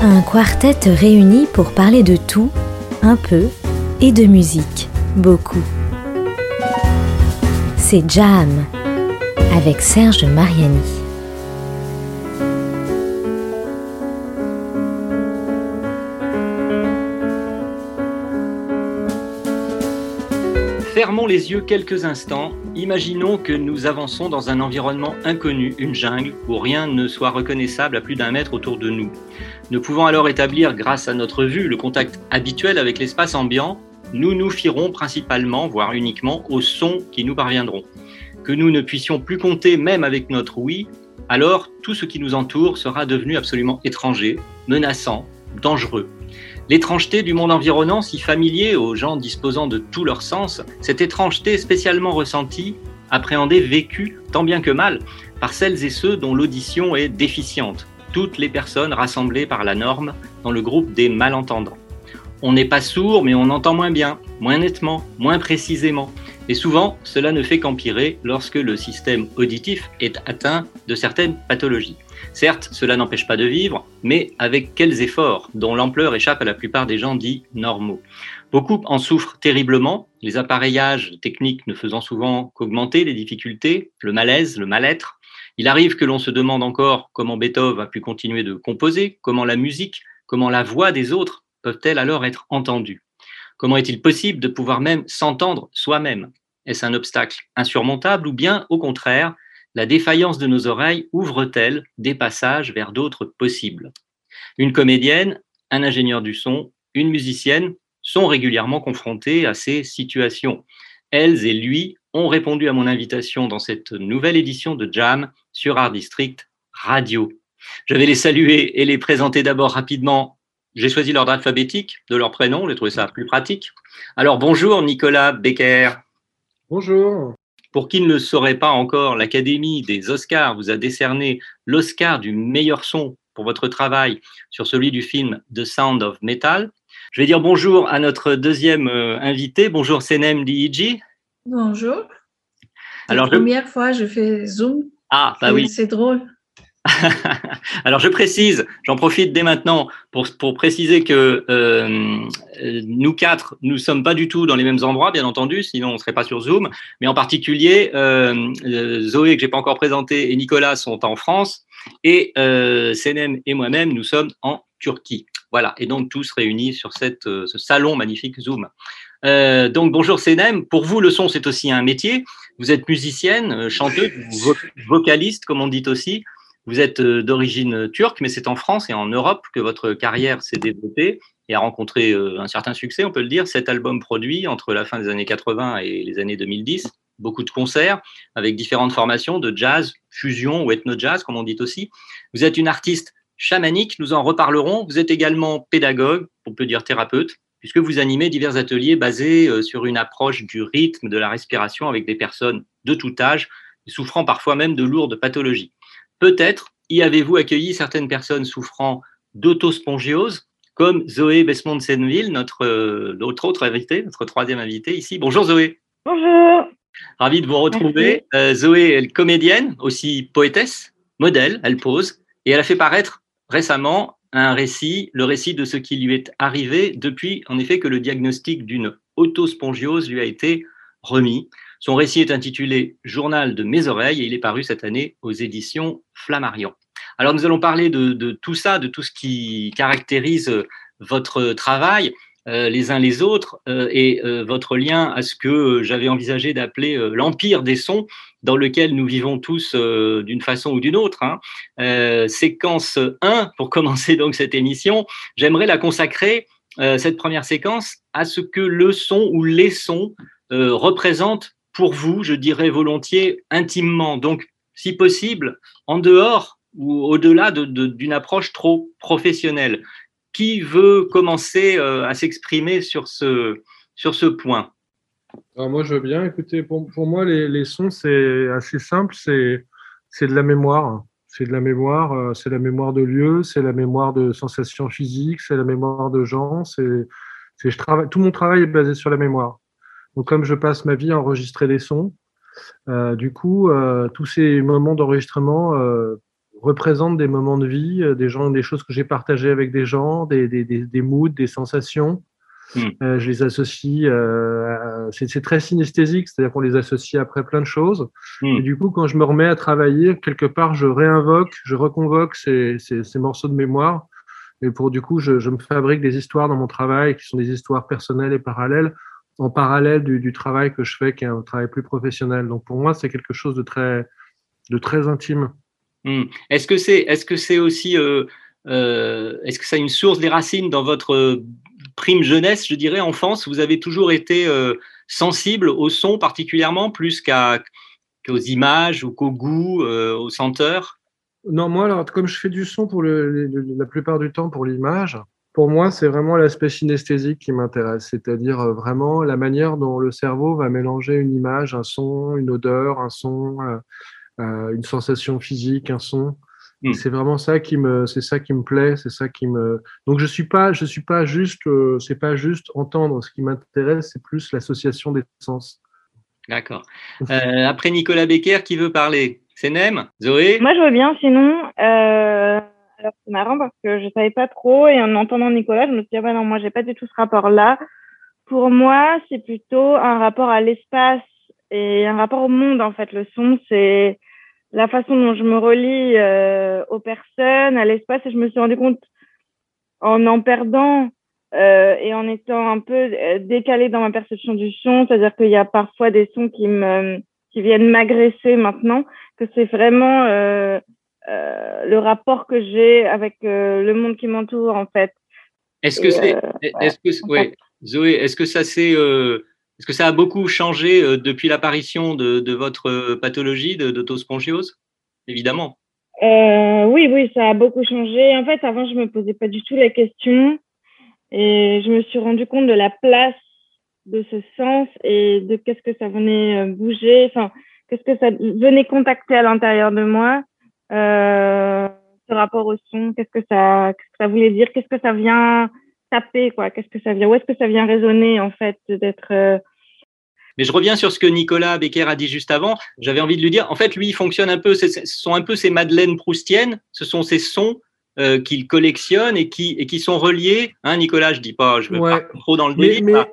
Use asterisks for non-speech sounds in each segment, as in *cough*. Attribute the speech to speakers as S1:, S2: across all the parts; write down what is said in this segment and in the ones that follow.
S1: Un quartet réuni pour parler de tout, un peu, et de musique, beaucoup. C'est Jam avec Serge Mariani.
S2: Fermons les yeux quelques instants. Imaginons que nous avançons dans un environnement inconnu, une jungle, où rien ne soit reconnaissable à plus d'un mètre autour de nous. Ne pouvant alors établir, grâce à notre vue, le contact habituel avec l'espace ambiant, nous nous fierons principalement, voire uniquement, aux sons qui nous parviendront. Que nous ne puissions plus compter même avec notre oui, alors tout ce qui nous entoure sera devenu absolument étranger, menaçant, dangereux. L'étrangeté du monde environnant, si familier aux gens disposant de tous leurs sens, cette étrangeté spécialement ressentie, appréhendée, vécue, tant bien que mal, par celles et ceux dont l'audition est déficiente, toutes les personnes rassemblées par la norme dans le groupe des malentendants. On n'est pas sourd, mais on entend moins bien, moins nettement, moins précisément. Et souvent, cela ne fait qu'empirer lorsque le système auditif est atteint de certaines pathologies. Certes, cela n'empêche pas de vivre, mais avec quels efforts, dont l'ampleur échappe à la plupart des gens dits normaux. Beaucoup en souffrent terriblement, les appareillages techniques ne faisant souvent qu'augmenter les difficultés, le malaise, le mal-être. Il arrive que l'on se demande encore comment Beethoven a pu continuer de composer, comment la musique, comment la voix des autres peuvent-elles alors être entendues Comment est-il possible de pouvoir même s'entendre soi-même? Est-ce un obstacle insurmontable ou bien, au contraire, la défaillance de nos oreilles ouvre-t-elle des passages vers d'autres possibles? Une comédienne, un ingénieur du son, une musicienne sont régulièrement confrontés à ces situations. Elles et lui ont répondu à mon invitation dans cette nouvelle édition de Jam sur Art District Radio. Je vais les saluer et les présenter d'abord rapidement. J'ai choisi l'ordre alphabétique de leur prénom, j'ai trouvé ça plus pratique. Alors bonjour Nicolas Becker.
S3: Bonjour.
S2: Pour qui ne le saurait pas encore, l'Académie des Oscars vous a décerné l'Oscar du meilleur son pour votre travail sur celui du film The Sound of Metal. Je vais dire bonjour à notre deuxième euh, invité. Bonjour Senem Diiji.
S4: Bonjour. Alors, la première fois, je fais Zoom.
S2: Ah, bah oui.
S4: C'est drôle. *laughs*
S2: Alors je précise, j'en profite dès maintenant pour, pour préciser que euh, nous quatre, nous sommes pas du tout dans les mêmes endroits, bien entendu, sinon on serait pas sur Zoom. Mais en particulier, euh, euh Zoé que j'ai pas encore présenté et Nicolas sont en France et euh, Senem et moi-même nous sommes en Turquie. Voilà, et donc tous réunis sur cette, ce salon magnifique Zoom. Euh, donc bonjour Senem, pour vous le son c'est aussi un métier. Vous êtes musicienne, chanteuse, vocaliste comme on dit aussi. Vous êtes euh, d'origine turque, mais c'est en France et en Europe que votre carrière s'est développée et a rencontré euh, un certain succès, on peut le dire. Cet album produit entre la fin des années 80 et les années 2010, beaucoup de concerts avec différentes formations de jazz, fusion ou ethno-jazz, comme on dit aussi. Vous êtes une artiste chamanique, nous en reparlerons. Vous êtes également pédagogue, on peut dire thérapeute, puisque vous animez divers ateliers basés euh, sur une approche du rythme, de la respiration avec des personnes de tout âge, souffrant parfois même de lourdes pathologies. Peut-être y avez-vous accueilli certaines personnes souffrant d'autospongiose, comme Zoé Besmond-Senville, notre, euh, notre autre invité, notre troisième invité ici. Bonjour Zoé.
S5: Bonjour.
S2: Ravi de vous retrouver. Euh, Zoé est comédienne, aussi poétesse, modèle, elle pose, et elle a fait paraître récemment un récit, le récit de ce qui lui est arrivé depuis, en effet, que le diagnostic d'une autospongiose lui a été remis. Son récit est intitulé Journal de mes oreilles et il est paru cette année aux éditions Flammarion. Alors nous allons parler de, tout ça, de tout ce qui caractérise euh, votre travail, euh, les uns les autres, euh, et votre lien à ce que j'avais envisagé d'appeler l'empire des sons, dans lequel nous vivons tous d'une façon ou d'une autre. Hein. séquence 1, pour *laughs* commencer donc cette émission, j'aimerais la consacrer, cette première séquence, à ce que le son ou les sons représentent pour vous, je dirais volontiers, intimement. Donc, si possible, en dehors ou au-delà d'une approche trop professionnelle. Qui veut commencer euh, à s'exprimer sur ce, sur ce point?
S3: Moi, je veux bien. Écoutez, pour, moi, les, sons, c'est assez simple. C'est de la mémoire. C'est de la mémoire. Euh, c'est la mémoire de lieux. C'est la mémoire de sensations physiques. C'est la mémoire de gens. C'est je travaille, tout mon travail est basé sur la mémoire. Donc, comme je passe ma vie à enregistrer des sons, du coup, tous ces moments d'enregistrement représentent des moments de vie, des gens, des choses que j'ai partagées avec des gens, des, des, des, des moods, des sensations. Hmm. Euh, je les associe, euh, c'est très synesthésique, c'est-à-dire qu'on les associe après plein de choses. Hmm. Et du coup, quand je me remets à travailler, quelque part, je réinvoque, je reconvoque ces, ces, ces morceaux de mémoire. Et pour du coup, je, je, me fabrique des histoires dans mon travail qui sont des histoires personnelles et parallèles, en parallèle du, du travail que je fais, qui est un travail plus professionnel. Donc pour moi, c'est quelque chose de très, de très intime.
S2: Hmm. Est-ce que c'est, est-ce que c'est aussi, euh, euh, est-ce que ça a une source des racines dans votre prime jeunesse, je dirais, enfance, vous avez toujours été euh, sensible au son particulièrement, plus qu'à, qu'aux images ou qu'au goût, euh, aux senteurs?
S3: Non, moi, alors, comme je fais du son pour le, la plupart du temps pour l'image, pour moi, c'est vraiment l'aspect synesthésique qui m'intéresse, c'est-à-dire euh, vraiment la manière dont le cerveau va mélanger une image, un son, une odeur, un son, une sensation physique, un son. Hmm. C'est vraiment ça qui me, c'est ça qui me plaît, c'est ça qui me. Donc je suis pas, je suis pas juste, euh, c'est pas juste entendre. Ce qui m'intéresse, c'est plus l'association des sens.
S2: D'accord. Euh, après Nicolas Becker, qui veut parler C'est Nem? Zoé?
S5: Moi, je veux bien. Sinon, euh, c'est marrant parce que je savais pas trop et en entendant Nicolas, je me suis dit ah bah non, moi j'ai pas du tout ce rapport-là. Pour moi, c'est plutôt un rapport à l'espace et un rapport au monde en fait. Le son, c'est la façon dont je me relie euh, aux personnes, à l'espace, et je me suis rendu compte en en perdant euh, et en étant un peu euh, décalée dans ma perception du son, c'est-à-dire qu'il y a parfois des sons qui me qui viennent m'agresser maintenant, que c'est vraiment euh, le rapport que j'ai avec euh, le monde qui m'entoure en fait.
S2: Est-ce que c'est, est-ce que, ouais, Zoé, est-ce que ça c'est est-ce que ça a beaucoup changé euh, depuis l'apparition de, votre euh, pathologie d'autospongiose? Évidemment.
S5: Euh, oui, oui, ça a beaucoup changé. En fait, avant, je me posais pas du tout la question et je me suis rendu compte de la place de ce sens et de qu'est-ce que ça venait bouger, enfin, qu'est-ce que ça venait contacter à l'intérieur de moi, ce rapport au son, qu'est-ce que ça, qu'est-ce que ça voulait dire, qu'est-ce que ça vient taper, quoi, qu'est-ce que ça vient, où est-ce que ça vient résonner, en fait, d'être
S2: mais je reviens sur ce que Nicolas Becker a dit juste avant. J'avais envie de lui dire, en fait, lui, il fonctionne un peu, ce sont un peu ces madeleines proustiennes, ce sont ces sons euh, qu'il collectionne et qui, et qui sont reliés. Hein, Nicolas, je dis pas, je veux pas trop dans le délire.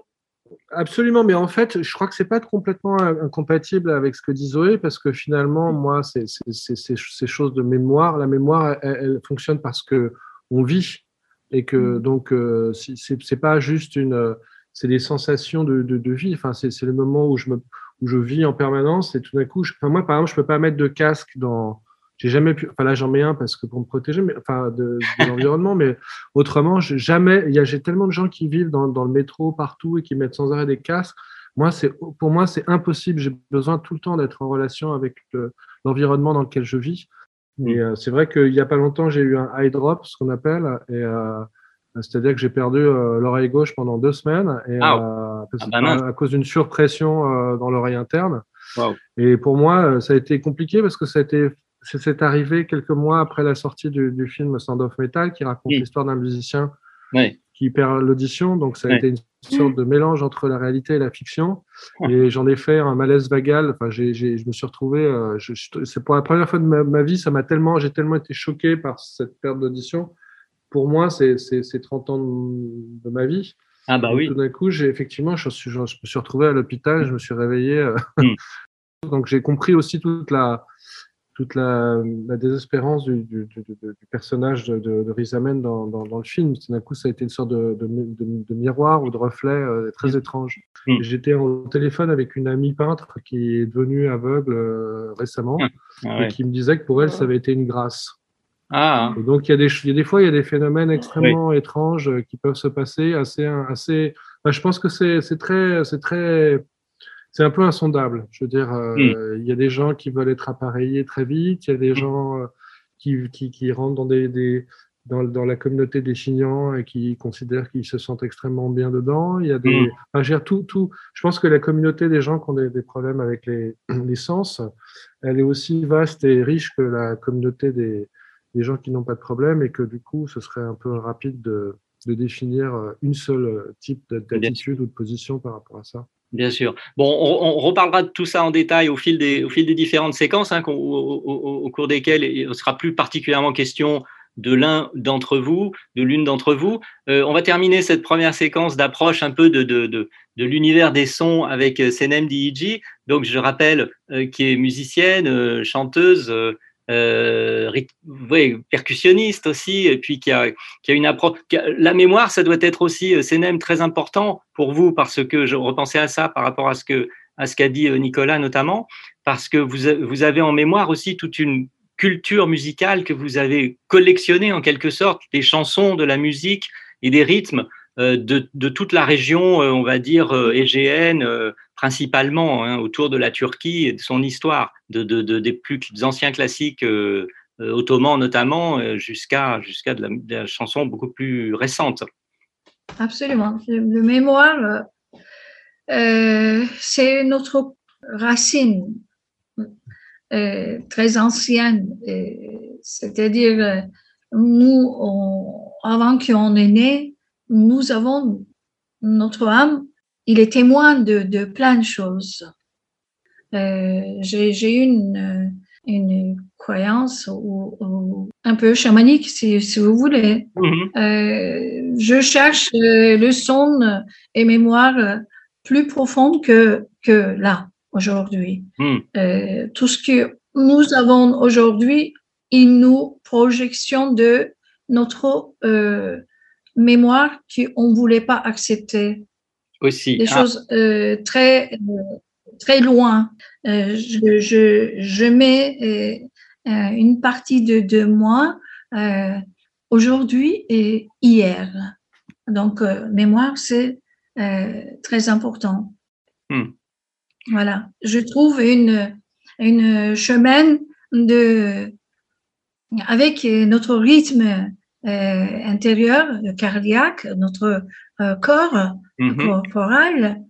S3: Absolument, mais en fait, je crois que c'est pas complètement incompatible avec ce que dit Zoé, parce que finalement, moi, c'est ces choses de mémoire. La mémoire, elle, fonctionne parce que on vit et que mmh. donc euh, c'est pas juste une c'est des sensations de, de, de vie. Enfin, c'est le moment où je, me, où je vis en permanence et tout d'un coup, je, enfin, moi, par exemple, je peux pas mettre de casque dans. J'ai jamais pu. Enfin, là, j'en mets un parce que pour me protéger, mais enfin, de, de l'environnement, mais autrement, jamais. Il y a, j'ai tellement de gens qui vivent dans, dans le métro partout et qui mettent sans arrêt des casques. Moi, c'est pour moi, c'est impossible. J'ai besoin tout le temps d'être en relation avec l'environnement dans lequel je vis. Et mmh. euh, c'est vrai qu'il y a pas longtemps, j'ai eu un eye drop, ce qu'on appelle, et euh, c'est-à-dire que j'ai perdu euh, l'oreille gauche pendant deux semaines et, ah, euh, ah bah à cause d'une surpression euh, dans l'oreille interne. Et pour moi, ça a été compliqué parce que ça a été, c'est arrivé quelques mois après la sortie du, du film Sound of Metal qui raconte l'histoire d'un musicien qui perd l'audition. Donc ça a été une sorte de mélange entre la réalité et la fiction. Et j'en ai fait un malaise vagal. Enfin, j'ai, je me suis retrouvé. c'est pour la première fois de ma, ma vie, ça m'a tellement, j'ai tellement été choqué par cette perte d'audition pour moi, c'est 30 ans de, ma vie.
S2: Ah bah oui.
S3: Tout d'un coup, j'ai effectivement, je, suis, je, me suis retrouvé à l'hôpital, je me suis réveillé. Euh, hmm. *laughs* Donc j'ai compris aussi toute la toute la, la désespérance du, du, du, du, personnage de, de, dans, dans, dans, le film. Tout d'un coup, ça a été une sorte de, de miroir ou de reflet euh, très hmm. étrange. Hmm. J'étais en téléphone avec une amie peintre qui est devenue aveugle euh, récemment ah et qui me disait que pour elle, ça avait été une grâce. Ah. donc il y, a des, il y a des fois il y a des phénomènes extrêmement étranges euh, qui peuvent se passer assez assez. je pense que c'est très c'est très c'est un peu insondable. Je veux dire, euh, hmm. il y a des gens qui veulent être appareillés très vite, il y a des hmm. gens euh, qui, qui, qui, rentrent dans des, des dans, dans, la communauté des chignants et qui considèrent qu'ils se sentent extrêmement bien dedans. Il y a des, mmh. enfin, tout, tout. Je pense que la communauté des gens qui ont des, des problèmes avec les, *clears throat* les, sens, elle est aussi vaste et riche que la communauté des, des gens qui n'ont pas de problème et que du coup, ce serait un peu rapide de, de définir euh, une seule type d'attitude ou de position par rapport à ça.
S2: Bien sûr. Bon, on, reparlera de tout ça en détail au fil des, au fil des différentes séquences hein, au, cours desquelles il sera plus particulièrement question de l'un d'entre vous, de l'une d'entre vous. Euh, on va terminer cette première séquence d'approche un peu de, de, de, de l'univers des sons avec euh, Senem Diiji. Donc, je rappelle, euh, qui est musicienne, chanteuse, euh, percussionniste aussi, et puis qui a, qui a une approche. la mémoire, ça doit être aussi, euh, Senem, très important pour vous, parce que je repensais à ça par rapport à ce que à qu'a dit euh, Nicolas notamment, parce que vous, vous avez en mémoire aussi toute une culture musicale que vous avez collectionnée en quelque sorte, des chansons, de la musique et des rythmes de, de, toute la région, on va dire, égéenne, principalement hein, autour de la Turquie et de son histoire, de, des plus anciens classiques euh, euh, ottomans notamment, euh, jusqu'à jusqu'à de, la, chanson beaucoup plus récente.
S4: Absolument. Le mémoire, c'est notre racine très ancienne. C'est-à-dire, nous, avant qu'on est né, nous avons notre âme il est témoin de, de plein de choses. Euh, J'ai une, une croyance ou, un peu chamanique, si, si vous voulez. Mm-hmm. euh, je cherche euh, le son et mémoire plus profonde que, que là, aujourd'hui. Mm. Euh, tout ce que nous avons aujourd'hui, il nous projection de notre euh, mémoire qu'on ne voulait pas accepter
S2: aussi.
S4: Des ah. choses euh, très, euh, très loin. Euh, je, je, je, mets une partie de, de moi aujourd'hui et hier. Donc, mémoire, c'est très important. Hmm. Voilà. Je trouve une, une chemin de, avec notre rythme intérieur, cardiaque, notre corps, Mhm. corporel.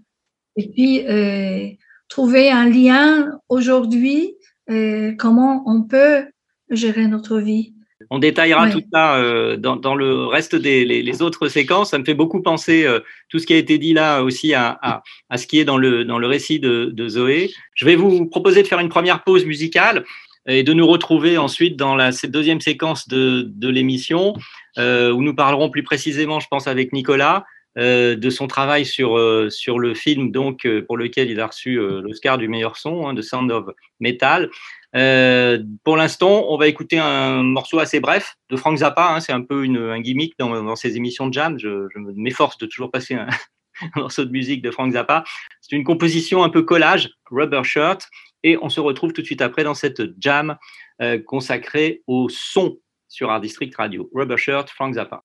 S4: Et puis, euh, trouver un lien aujourd'hui, euh, comment on peut gérer notre vie.
S2: On détaillera tout ça euh, dans, dans, le reste des les, autres séquences. Ça me fait beaucoup penser, euh, tout ce qui a été dit là aussi, à, à, à, ce qui est dans le, dans le récit de, de, Zoé. Je vais vous proposer de faire une première pause musicale et de nous retrouver ensuite dans la cette deuxième séquence de, de l'émission, euh, où nous parlerons plus précisément, je pense, avec Nicolas, euh, de son travail sur, euh, sur le film donc, euh, pour lequel il a reçu l'Oscar du meilleur son, hein, de Sound of Metal. pour l'instant, on va écouter un morceau assez bref de Frank Zappa. Hein, c'est un peu un gimmick dans, dans ces émissions de jam. Je, je m'efforce de toujours passer *laughs* un, morceau de musique de Frank Zappa. C'est une composition un peu collage, Rubber Shirt. Et on se retrouve tout de suite après dans cette jam consacrée au son sur Art District Radio. Rubber Shirt, Frank Zappa.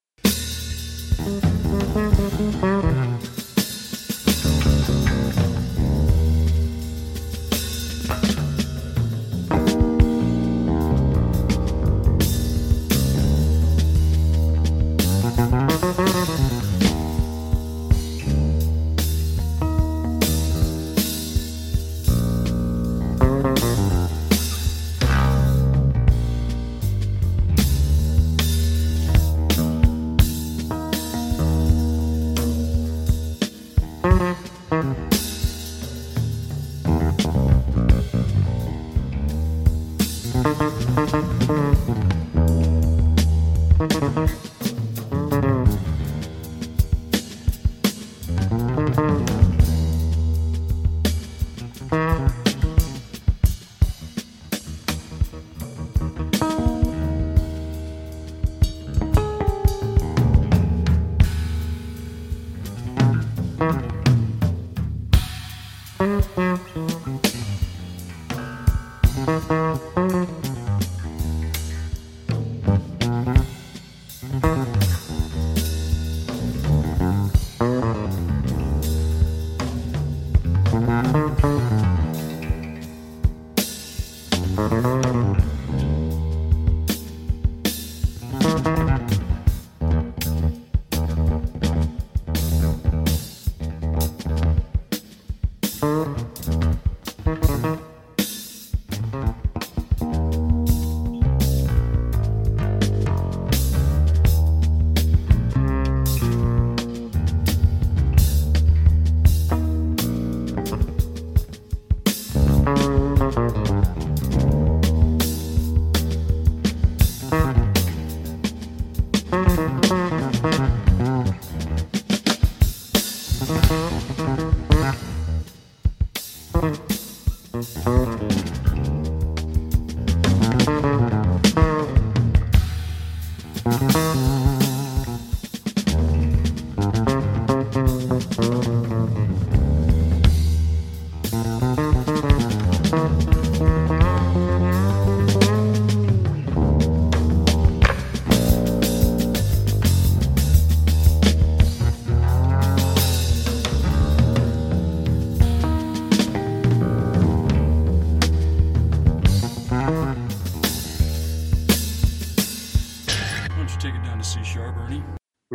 S2: Mm-hmm.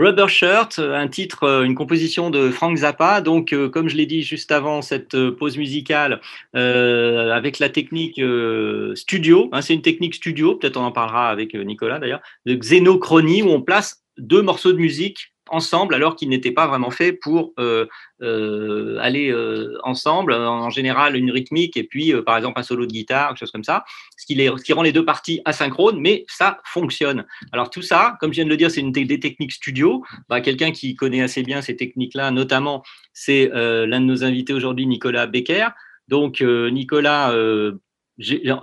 S2: Rubber Shirt, un titre, euh, une composition de Frank Zappa. Donc, euh, comme je l'ai dit juste avant cette euh, pause musicale, avec la technique studio, hein, c'est une technique studio, peut-être on en parlera avec Nicolas d'ailleurs, de xénochronie, où on place deux morceaux de musique ensemble alors qu'ils n'étaient pas vraiment faits pour euh, euh, aller euh, ensemble. En général, une rythmique et puis, par exemple, un solo de guitare, quelque chose comme ça, ce qui, les, qui rend les deux parties asynchrones, mais ça fonctionne. Alors tout ça, comme je viens de le dire, c'est une des techniques studio. Bah, Quelqu'un qui connaît assez bien ces techniques-là, notamment, c'est l'un de nos invités aujourd'hui, Nicolas Becker. Donc, Nicolas,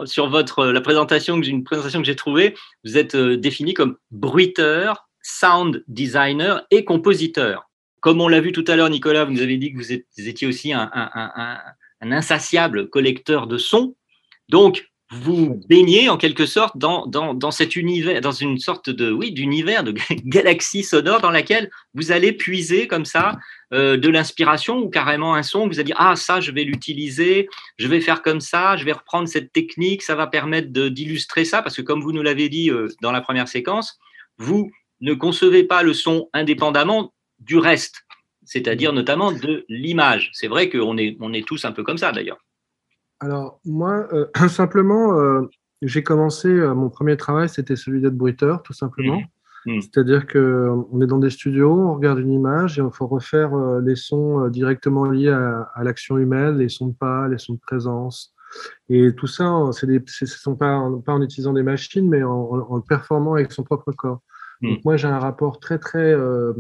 S2: sur votre la présentation une présentation que j'ai trouvée, vous êtes défini comme bruiteur, sound designer et compositeur. Comme on l'a vu tout à l'heure, Nicolas, vous nous avez dit que vous étiez aussi un, insatiable collecteur de sons. Donc, vous baignez en quelque sorte dans, dans, cet univers, dans une sorte de oui d'univers, de *laughs* galaxie sonore dans laquelle vous allez puiser comme ça euh, de l'inspiration ou carrément un son. Vous allez dire ah ça je vais l'utiliser, je vais faire comme ça, je vais reprendre cette technique, ça va permettre d'illustrer ça parce que comme vous nous l'avez dit euh, dans la première séquence, vous ne concevez pas le son indépendamment du reste, c'est-à-dire notamment de l'image. C'est vrai qu'on est, on est tous un peu comme ça d'ailleurs.
S3: Alors moi, euh, *clears throat* simplement, euh, j'ai commencé, euh, mon premier travail, c'était celui d'être bruiteur, tout simplement. Mmh. Mmh. C'est-à-dire qu'on est dans des studios, on regarde une image et il faut refaire les sons directement liés à, l'action humaine, les sons de pas, les sons de présence. Et tout ça, ce ne sont pas, pas en utilisant des machines, mais en, en, performant avec son propre corps. Mm. Donc moi, j'ai un rapport très, très, euh,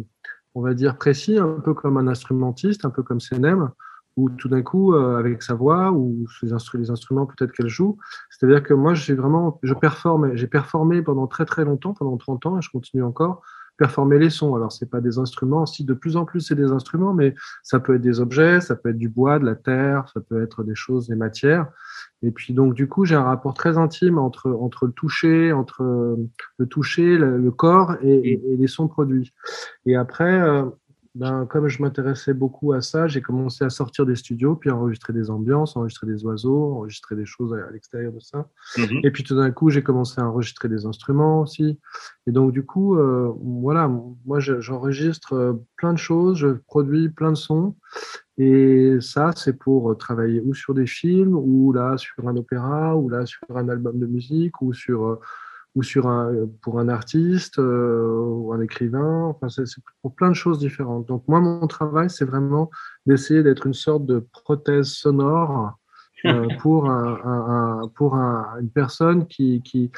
S3: on va dire, précis, un peu comme un instrumentiste, un peu comme CNM, où tout d'un coup, euh, avec sa voix ou les instruments peut-être qu'elle joue, c'est-à-dire que moi, j'ai vraiment, je performe, j'ai performé pendant très très longtemps, pendant 30 ans, et je continue encore, performer les sons. Alors, c'est pas des instruments, si de plus en plus c'est des instruments, mais ça peut être des objets, ça peut être du bois, de la terre, ça peut être des choses, des matières. Et puis donc du coup, j'ai un rapport très intime entre entre le toucher, entre le toucher, le, corps et, et, les sons produits. Et après, euh, ben, comme je m'intéressais beaucoup à ça, j'ai commencé à sortir des studios, puis enregistrer des ambiances, enregistrer des oiseaux, enregistrer des choses à, l'extérieur de ça. Mhm. Et puis tout d'un coup, j'ai commencé à enregistrer des instruments aussi. Et donc du coup, euh, voilà, moi j'enregistre euh, plein de choses, je produis plein de sons. Et ça, c'est pour travailler ou sur des films, ou là sur un opéra, ou là sur un album de musique, ou sur euh, ou sur un, pour un artiste euh, ou un écrivain. Enfin, c'est pour plein de choses différentes. Donc moi, mon travail, c'est vraiment d'essayer d'être une sorte de prothèse sonore euh, *laughs* pour, un, pour une personne qui, qui,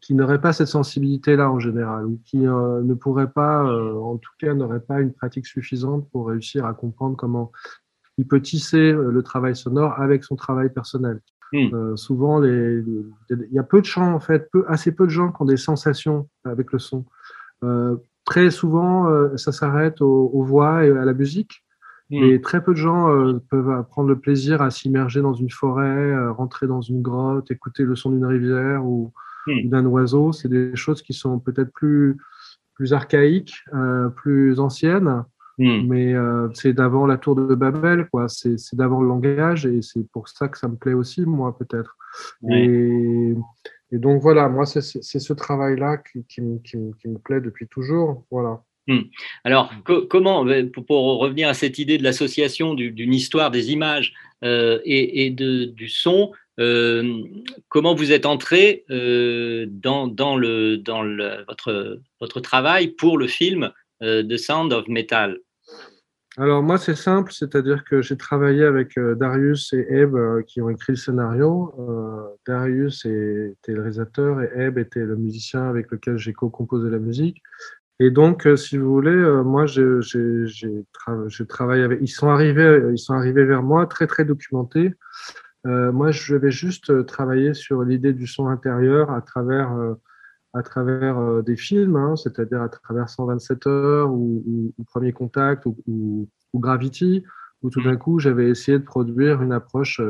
S3: qui n'aurait pas cette sensibilité-là en général, ou qui euh, ne pourrait pas, en tout cas, n'aurait pas une pratique suffisante pour réussir à comprendre comment il peut tisser le travail sonore avec son travail personnel. Hmm. Euh, souvent, il y a peu de gens, en fait, peu, assez peu de gens qui ont des sensations avec le son. Euh, très souvent, euh, ça s'arrête aux, voix et à la musique. Hmm. Et très peu de gens peuvent prendre le plaisir à s'immerger dans une forêt, rentrer dans une grotte, écouter le son d'une rivière ou, hmm. d'un oiseau. C'est des choses qui sont peut-être plus, plus archaïques, plus anciennes. Hmm. Mais euh, c'est d'avant la tour de Babel, quoi. C'est d'avant le langage et c'est pour ça que ça me plaît aussi, moi, peut-être. Et, et, donc voilà, moi, c'est ce travail-là qui, qui, qui, qui, me plaît depuis toujours. Voilà.
S2: Hmm. Alors, comment, ben, pour, revenir à cette idée de l'association d'une histoire des images euh, et, et de, du son, euh, comment vous êtes entré euh, dans, dans, le, dans le, votre, votre travail pour le film euh, The Sound of Metal?
S3: Alors moi c'est simple, c'est-à-dire que j'ai travaillé avec euh, Darius et Eb euh, qui ont écrit le scénario. Euh, Darius était le réalisateur et Eb était le musicien avec lequel j'ai co-composé la musique. Et donc, si vous voulez, moi, j'ai travaillé avec. Ils sont arrivés, ils sont arrivés vers moi très très documentés. moi, je vais juste travailler sur l'idée du son intérieur à travers à travers des films, hein, c'est-à-dire à travers 127 heures ou, Premier Contact ou, Gravity, où tout d'un coup j'avais essayé de produire une approche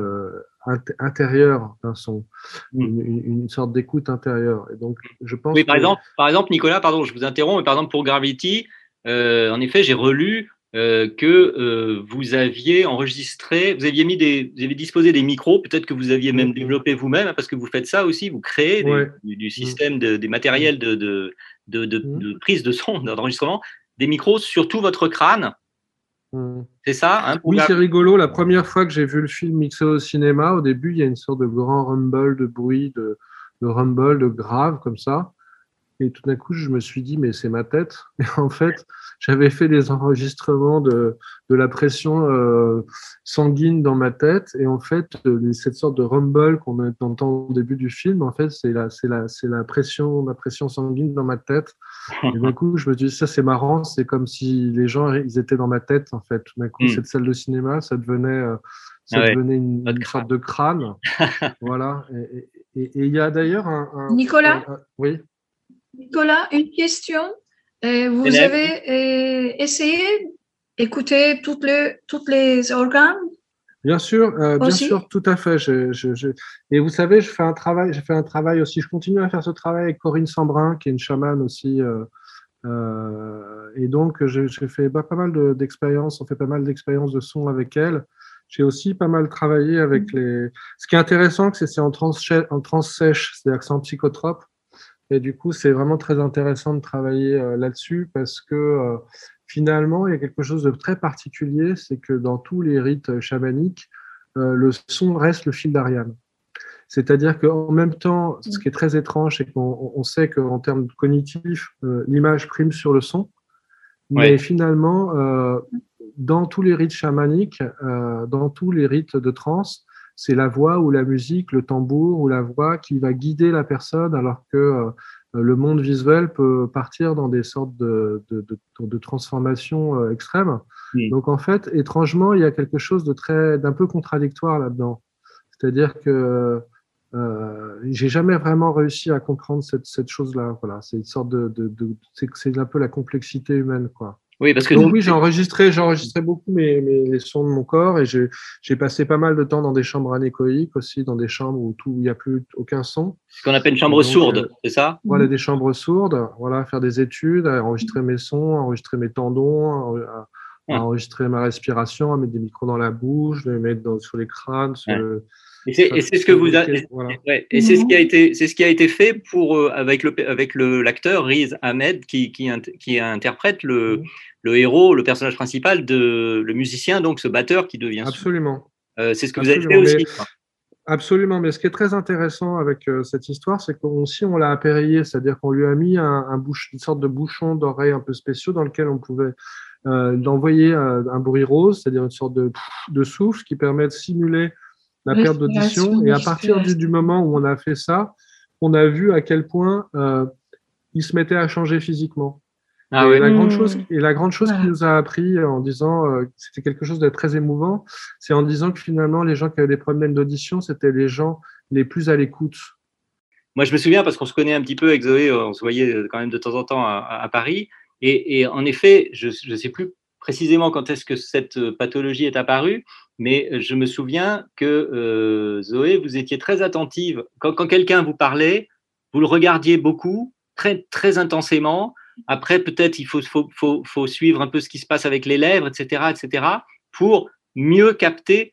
S3: intérieure d'un son, mm. une, sorte d'écoute intérieure. Et donc, je pense.
S2: Oui, par exemple, par exemple, Nicolas, pardon, je vous interromps, mais par exemple pour Gravity, euh, en effet, j'ai relu euh, que euh, vous aviez enregistré, vous aviez mis des, vous avez disposé des micros, peut-être que vous aviez même développé vous-même, hein, parce que vous faites ça aussi, vous créez du, mm. système des matériels de, de, de, de, prise de son, d'enregistrement, des micros sur tout votre crâne.
S3: C'est ça hein, Oui, c'est rigolo. La première fois que j'ai vu le film mixé au cinéma, au début, il y a une sorte de grand rumble de bruit, de, de rumble, de grave comme ça. Et tout d'un coup, je me suis dit, mais c'est ma tête. *laughs* Et en fait, j'avais fait des enregistrements de, de la pression euh, sanguine dans ma tête. Et en fait, euh, cette sorte de rumble qu'on entend au début du film, en fait, c'est la, c'est la, c'est la pression, la pression sanguine dans ma tête. Et d'un coup, je me suis dit, ça, c'est marrant. C'est comme si les gens, ils étaient dans ma tête, en fait. Tout d'un coup, hmm. cette salle de cinéma, ça devenait, euh, ça ah devenait une, sorte de crâne. *laughs* voilà. Et il y a d'ailleurs un, un,
S4: Nicolas.
S3: oui.
S4: Nicolas, une question. Euh, vous avez euh, essayé d'écouter toutes les, toutes les organes?
S3: Bien sûr, euh, bien sûr, tout à fait. Et vous savez, je fais un travail, j'ai fait un travail aussi. Je continue à faire ce travail avec Corinne Sambrin, qui est une chamane aussi. et donc, j'ai fait pas mal d'expériences. on fait pas mal d'expériences de son avec elle. J'ai aussi pas mal travaillé avec mmh. les. Ce qui est intéressant, c'est c'est en trans en trans sèche, c'est-à-dire que c'est en psychotrope. Et du coup, c'est vraiment très intéressant de travailler euh, là-dessus parce que euh, finalement, il y a quelque chose de très particulier, c'est que dans tous les rites chamaniques, euh, le son reste le fil d'Ariane. C'est-à-dire qu'en même temps, ce qui est très étrange, c'est qu'on sait qu'en termes cognitifs, l'image prime sur le son. Mais finalement, dans tous les rites chamaniques, dans tous les rites de trance, c'est la voix ou la musique, le tambour ou la voix qui va guider la personne, alors que euh, le monde visuel peut partir dans des sortes de, de, de, transformations euh, extrêmes. Donc en fait, étrangement, il y a quelque chose de très, d'un peu contradictoire là-dedans. C'est-à-dire que euh, j'ai jamais vraiment réussi à comprendre cette, cette chose-là. Voilà, c'est une sorte de c'est un peu la complexité humaine, quoi.
S2: Oui, parce que
S3: Donc, oui, j'ai enregistré, j'ai enregistré beaucoup mes, mes, les sons de mon corps et j'ai passé pas mal de temps dans des chambres anéchoïques aussi, dans des chambres où tout, il n'y a plus aucun son.
S2: Ce qu'on appelle une chambre sourde, euh, c'est ça?
S3: Voilà, des chambres sourdes, voilà, faire des études, enregistrer mes sons, enregistrer mes tendons, à, enregistrer ma respiration, à mettre des micros dans la bouche, les mettre dans, sur les crânes, sur le,
S2: et c'est ce que vous et c'est ce qui a été c'est ce qui a été fait pour euh, avec le avec le l'acteur Riz Ahmed qui, qui, qui interprète le, le héros le personnage principal de le musicien donc ce batteur qui devient
S3: absolument.
S2: Euh, c'est ce que vous avez fait aussi.
S3: Absolument. Mais ce qui est très intéressant avec euh, cette histoire c'est qu'aussi on l'a appareillé c'est-à-dire qu'on lui a mis un, bouche une sorte de bouchon d'oreille un peu spéciaux dans lequel on pouvait envoyer un, bruit rose c'est-à-dire une sorte de, de souffle qui permet de simuler la perte d'audition. Et à partir du, moment où on a fait ça, on a vu à quel point euh, il se mettait à changer physiquement. Ah et, la grande chose, mmh. et la grande chose qui nous a appris en disant, euh, c'était quelque chose de très émouvant, c'est en disant que finalement, les gens qui avaient des problèmes d'audition, c'était les gens les plus à l'écoute.
S2: Moi, je me souviens parce qu'on se connaît un petit peu avec Zoé, euh, on se voyait quand même de temps en temps à, Paris. Et, et, en effet, je ne sais plus précisément quand est-ce que cette euh, pathologie est apparue, mais euh, je me souviens que euh, Zoé, vous étiez très attentive. Quand, quelqu'un vous parlait, vous le regardiez beaucoup, très, très intensément. Après, peut-être il faut, faut, faut, suivre un peu ce qui se passe avec les lèvres, etc., etc., pour mieux capter,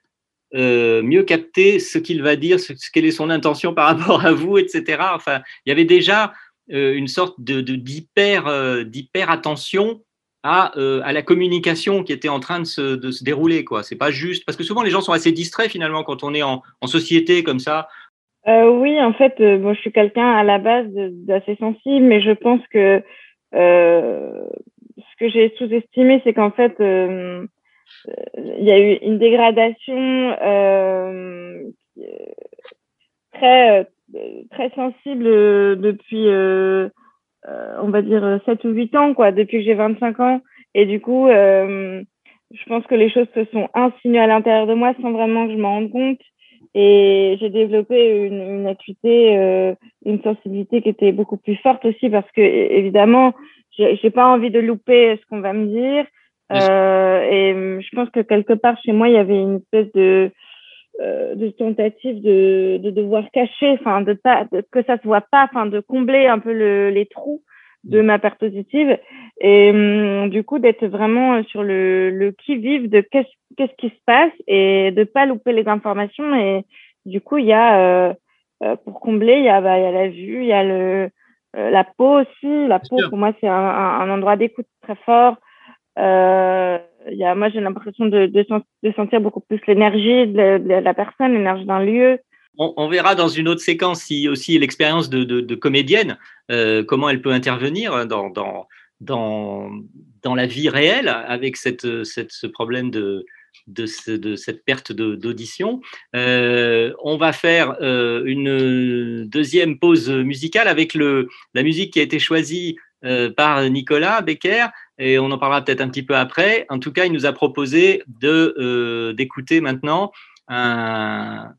S2: mieux capter ce qu'il va dire, ce, quelle est son intention par *laughs* rapport à vous, etc. Enfin, il y avait déjà une sorte de, d'hyper, d'hyper attention euh, à, la communication qui était en train de se, dérouler. quoi. C'est pas juste parce que souvent les gens sont assez distraits finalement quand on est en, société comme ça.
S5: Euh, oui, en fait, euh, bon, je suis quelqu'un à la base d'assez sensible, mais je pense que ce que j'ai sous-estimé, c'est qu'en fait, il y a eu une dégradation très très sensible depuis on va dire 7 ou 8 ans, quoi, depuis que j'ai 25 ans. Et du coup, je pense que les choses se sont insinuées à l'intérieur de moi sans vraiment que je m'en rende compte. Et j'ai développé une, une acuité, une sensibilité qui était beaucoup plus forte aussi parce que, évidemment, j'ai pas envie de louper ce qu'on va me dire. Euh, et hum, je pense que quelque part chez moi, il y avait une espèce de, euh, de tentative de, de devoir cacher, enfin de pas que ça se voit pas, enfin de combler un peu le, les trous de ma perte positive. Et hum, du coup d'être vraiment sur le, le qui vive de qu'est-ce qu'est-ce qui se passe et de pas louper les informations. Et du coup il y a euh, euh pour combler il y a bah, il y a la vue il y a le euh, la peau aussi. La peau pour moi c'est un, un, endroit d'écoute très fort. Euh, y a, moi, j'ai l'impression de, de, de, sentir beaucoup plus l'énergie de, de, la personne, l'énergie d'un lieu.
S2: On, verra dans une autre séquence si aussi l'expérience de, comédienne, euh, comment elle peut intervenir dans, la vie réelle avec ce problème de, de, ce, de, cette perte d'audition. Euh, on va faire euh, une deuxième pause musicale avec la musique qui a été choisie par Nicolas Becker et on en parlera peut-être un petit peu après. En tout cas, il nous a proposé d'écouter maintenant un,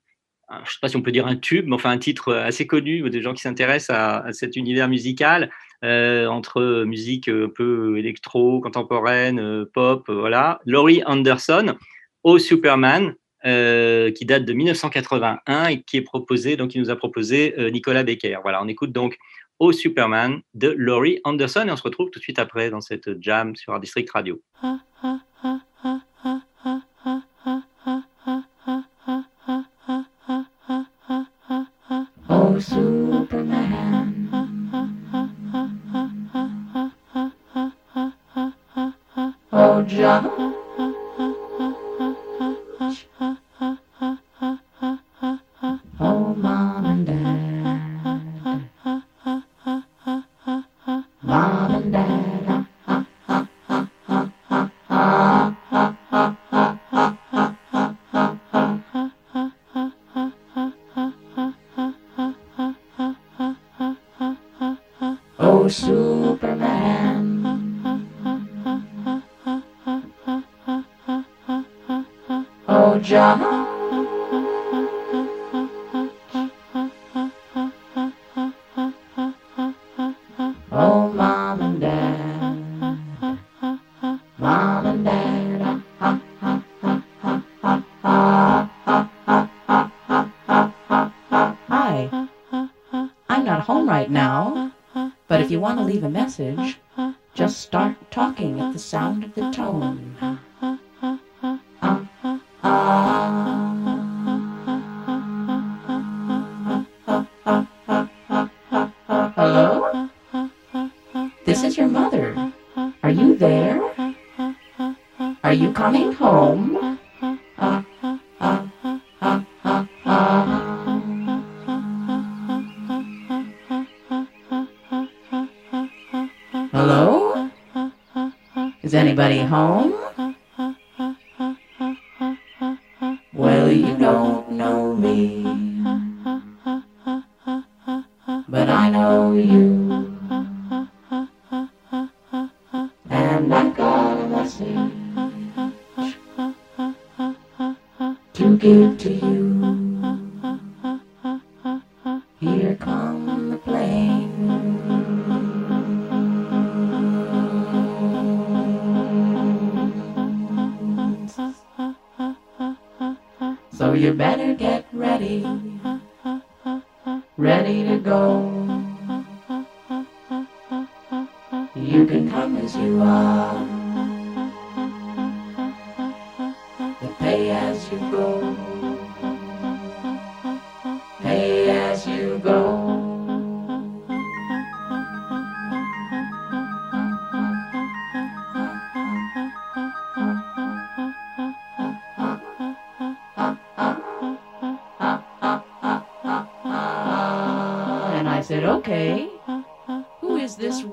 S2: je ne sais pas si on peut dire un tube, mais enfin un titre assez connu des gens qui s'intéressent à, cet univers musical euh, entre musique un peu électro, contemporaine, euh, pop, voilà. Laurie Anderson, au Superman, euh, qui date de 1981 et qui est proposé, donc il nous a proposé euh, Nicolas Becker. Voilà, on écoute donc au Superman de Laurie Anderson et on se retrouve tout de suite après dans cette jam sur Art District Radio. Oh,
S6: mom and dad, mom and dad. Hi, I'm not home right now, but if you want to leave a message, just start talking at the sound of the tone. said, okay, uh, uh, who is this uh,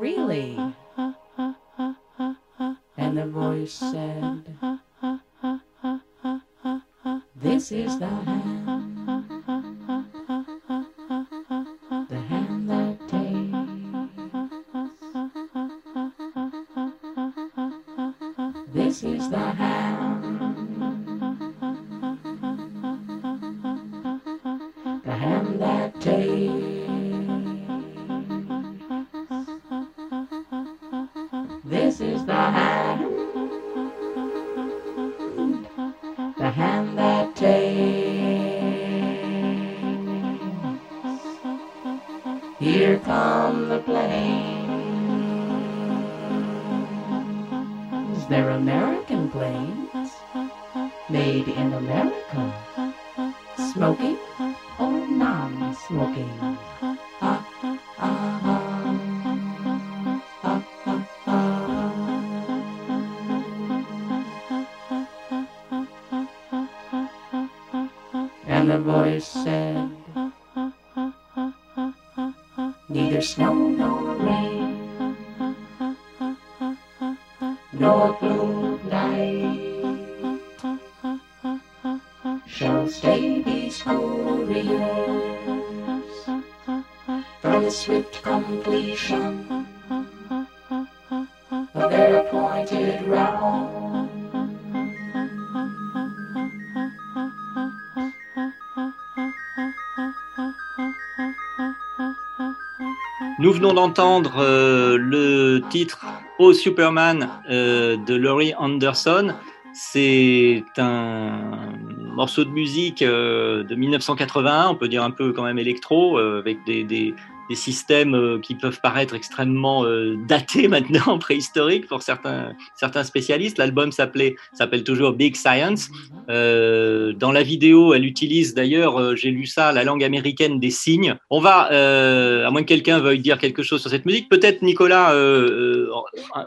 S2: Nous venons d'entendre euh, le titre Oh Superman euh, de Laurie Anderson. C'est un morceau de musique euh, de 1981, on peut dire un peu quand même électro, avec des, des systèmes euh, qui peuvent paraître extrêmement euh, datés *laughs* maintenant, préhistoriques pour certains, certains spécialistes. L'album s'appelait s'appelle toujours Big Science. Euh, dans la vidéo, elle utilise d'ailleurs, j'ai lu ça, la langue américaine des signes. On va, euh, à moins que quelqu'un veuille dire quelque chose sur cette musique, peut-être Nicolas euh,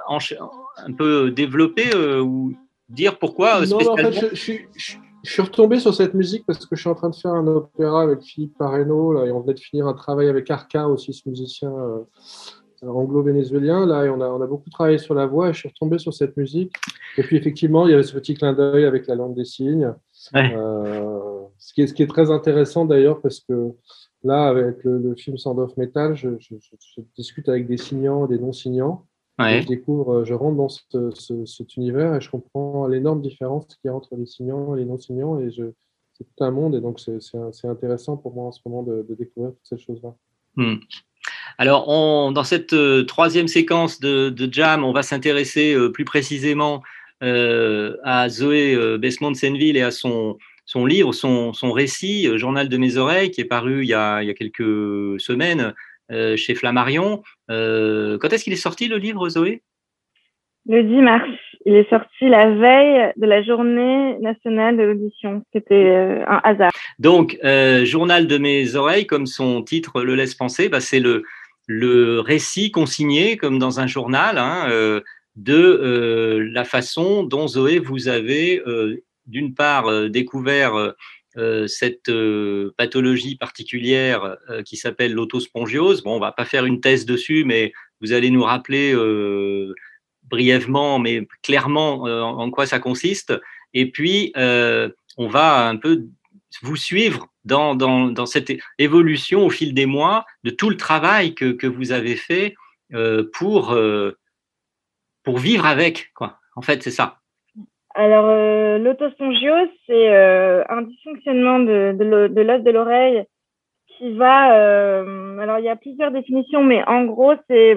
S2: un peu développer ou dire pourquoi
S3: Non, mais en
S2: spécialement.
S3: fait, je, je suis- je- je suis retombé sur cette musique parce que je suis en train de faire un opéra avec Philippe Pareno, là, et on venait de finir un travail avec Arca, aussi ce musicien euh, anglo-vénézuélien, là, et on a, on a beaucoup travaillé sur la voix, et je suis retombé sur cette musique. Et puis, effectivement, il y avait ce petit clin d'œil avec la langue des signes,
S2: Ouais.
S3: Euh, ce, qui est, ce qui est très intéressant d'ailleurs, parce que là, avec le, le film Sound of Metal, je, je- je- je discute avec des signants et des non-signants.
S2: Ouais.
S3: je découvre, euh, je rentre dans ce- ce- cet univers et je comprends l'énorme différence qu'il y a entre les signants et les non-signants. Et c'est tout un monde. Et donc, c'est, intéressant pour moi en ce moment de, de découvrir toutes ces choses-là.
S2: Hmm. Alors, on, dans cette euh, troisième séquence de, de Jam, on va s'intéresser euh, plus précisément euh, à Zoé Besmond-Senville et à son, son livre, son, son récit, Journal de mes oreilles, qui est paru il y a, il y a quelques semaines chez Flammarion. Euh, quand est-ce qu'il est sorti le livre, Zoé?
S5: Le 10 mars, il est sorti la veille de la journée nationale de l'audition. C'était euh, un hasard.
S2: Donc, euh, Journal de mes oreilles, comme son titre le laisse penser, bah, c'est le, le récit consigné, comme dans un journal, hein, euh, de euh, la façon dont Zoé, vous avez euh, d'une part euh, découvert euh, euh, cette euh, pathologie particulière euh, qui s'appelle l'autospongiose. Bon, on va pas faire une thèse dessus, mais vous allez nous rappeler euh, brièvement, mais clairement, euh, en quoi ça consiste. Et puis, euh, on va un peu vous suivre dans, dans, cette évolution au fil des mois de tout le travail que, que vous avez fait euh, pour, euh, pour vivre avec. Quoi. En fait, c'est ça.
S5: Alors, euh, l'autospongiose, c'est euh, un dysfonctionnement de, de l'o- de l'os de l'oreille qui va. euh, alors, il y a plusieurs définitions, mais en gros, c'est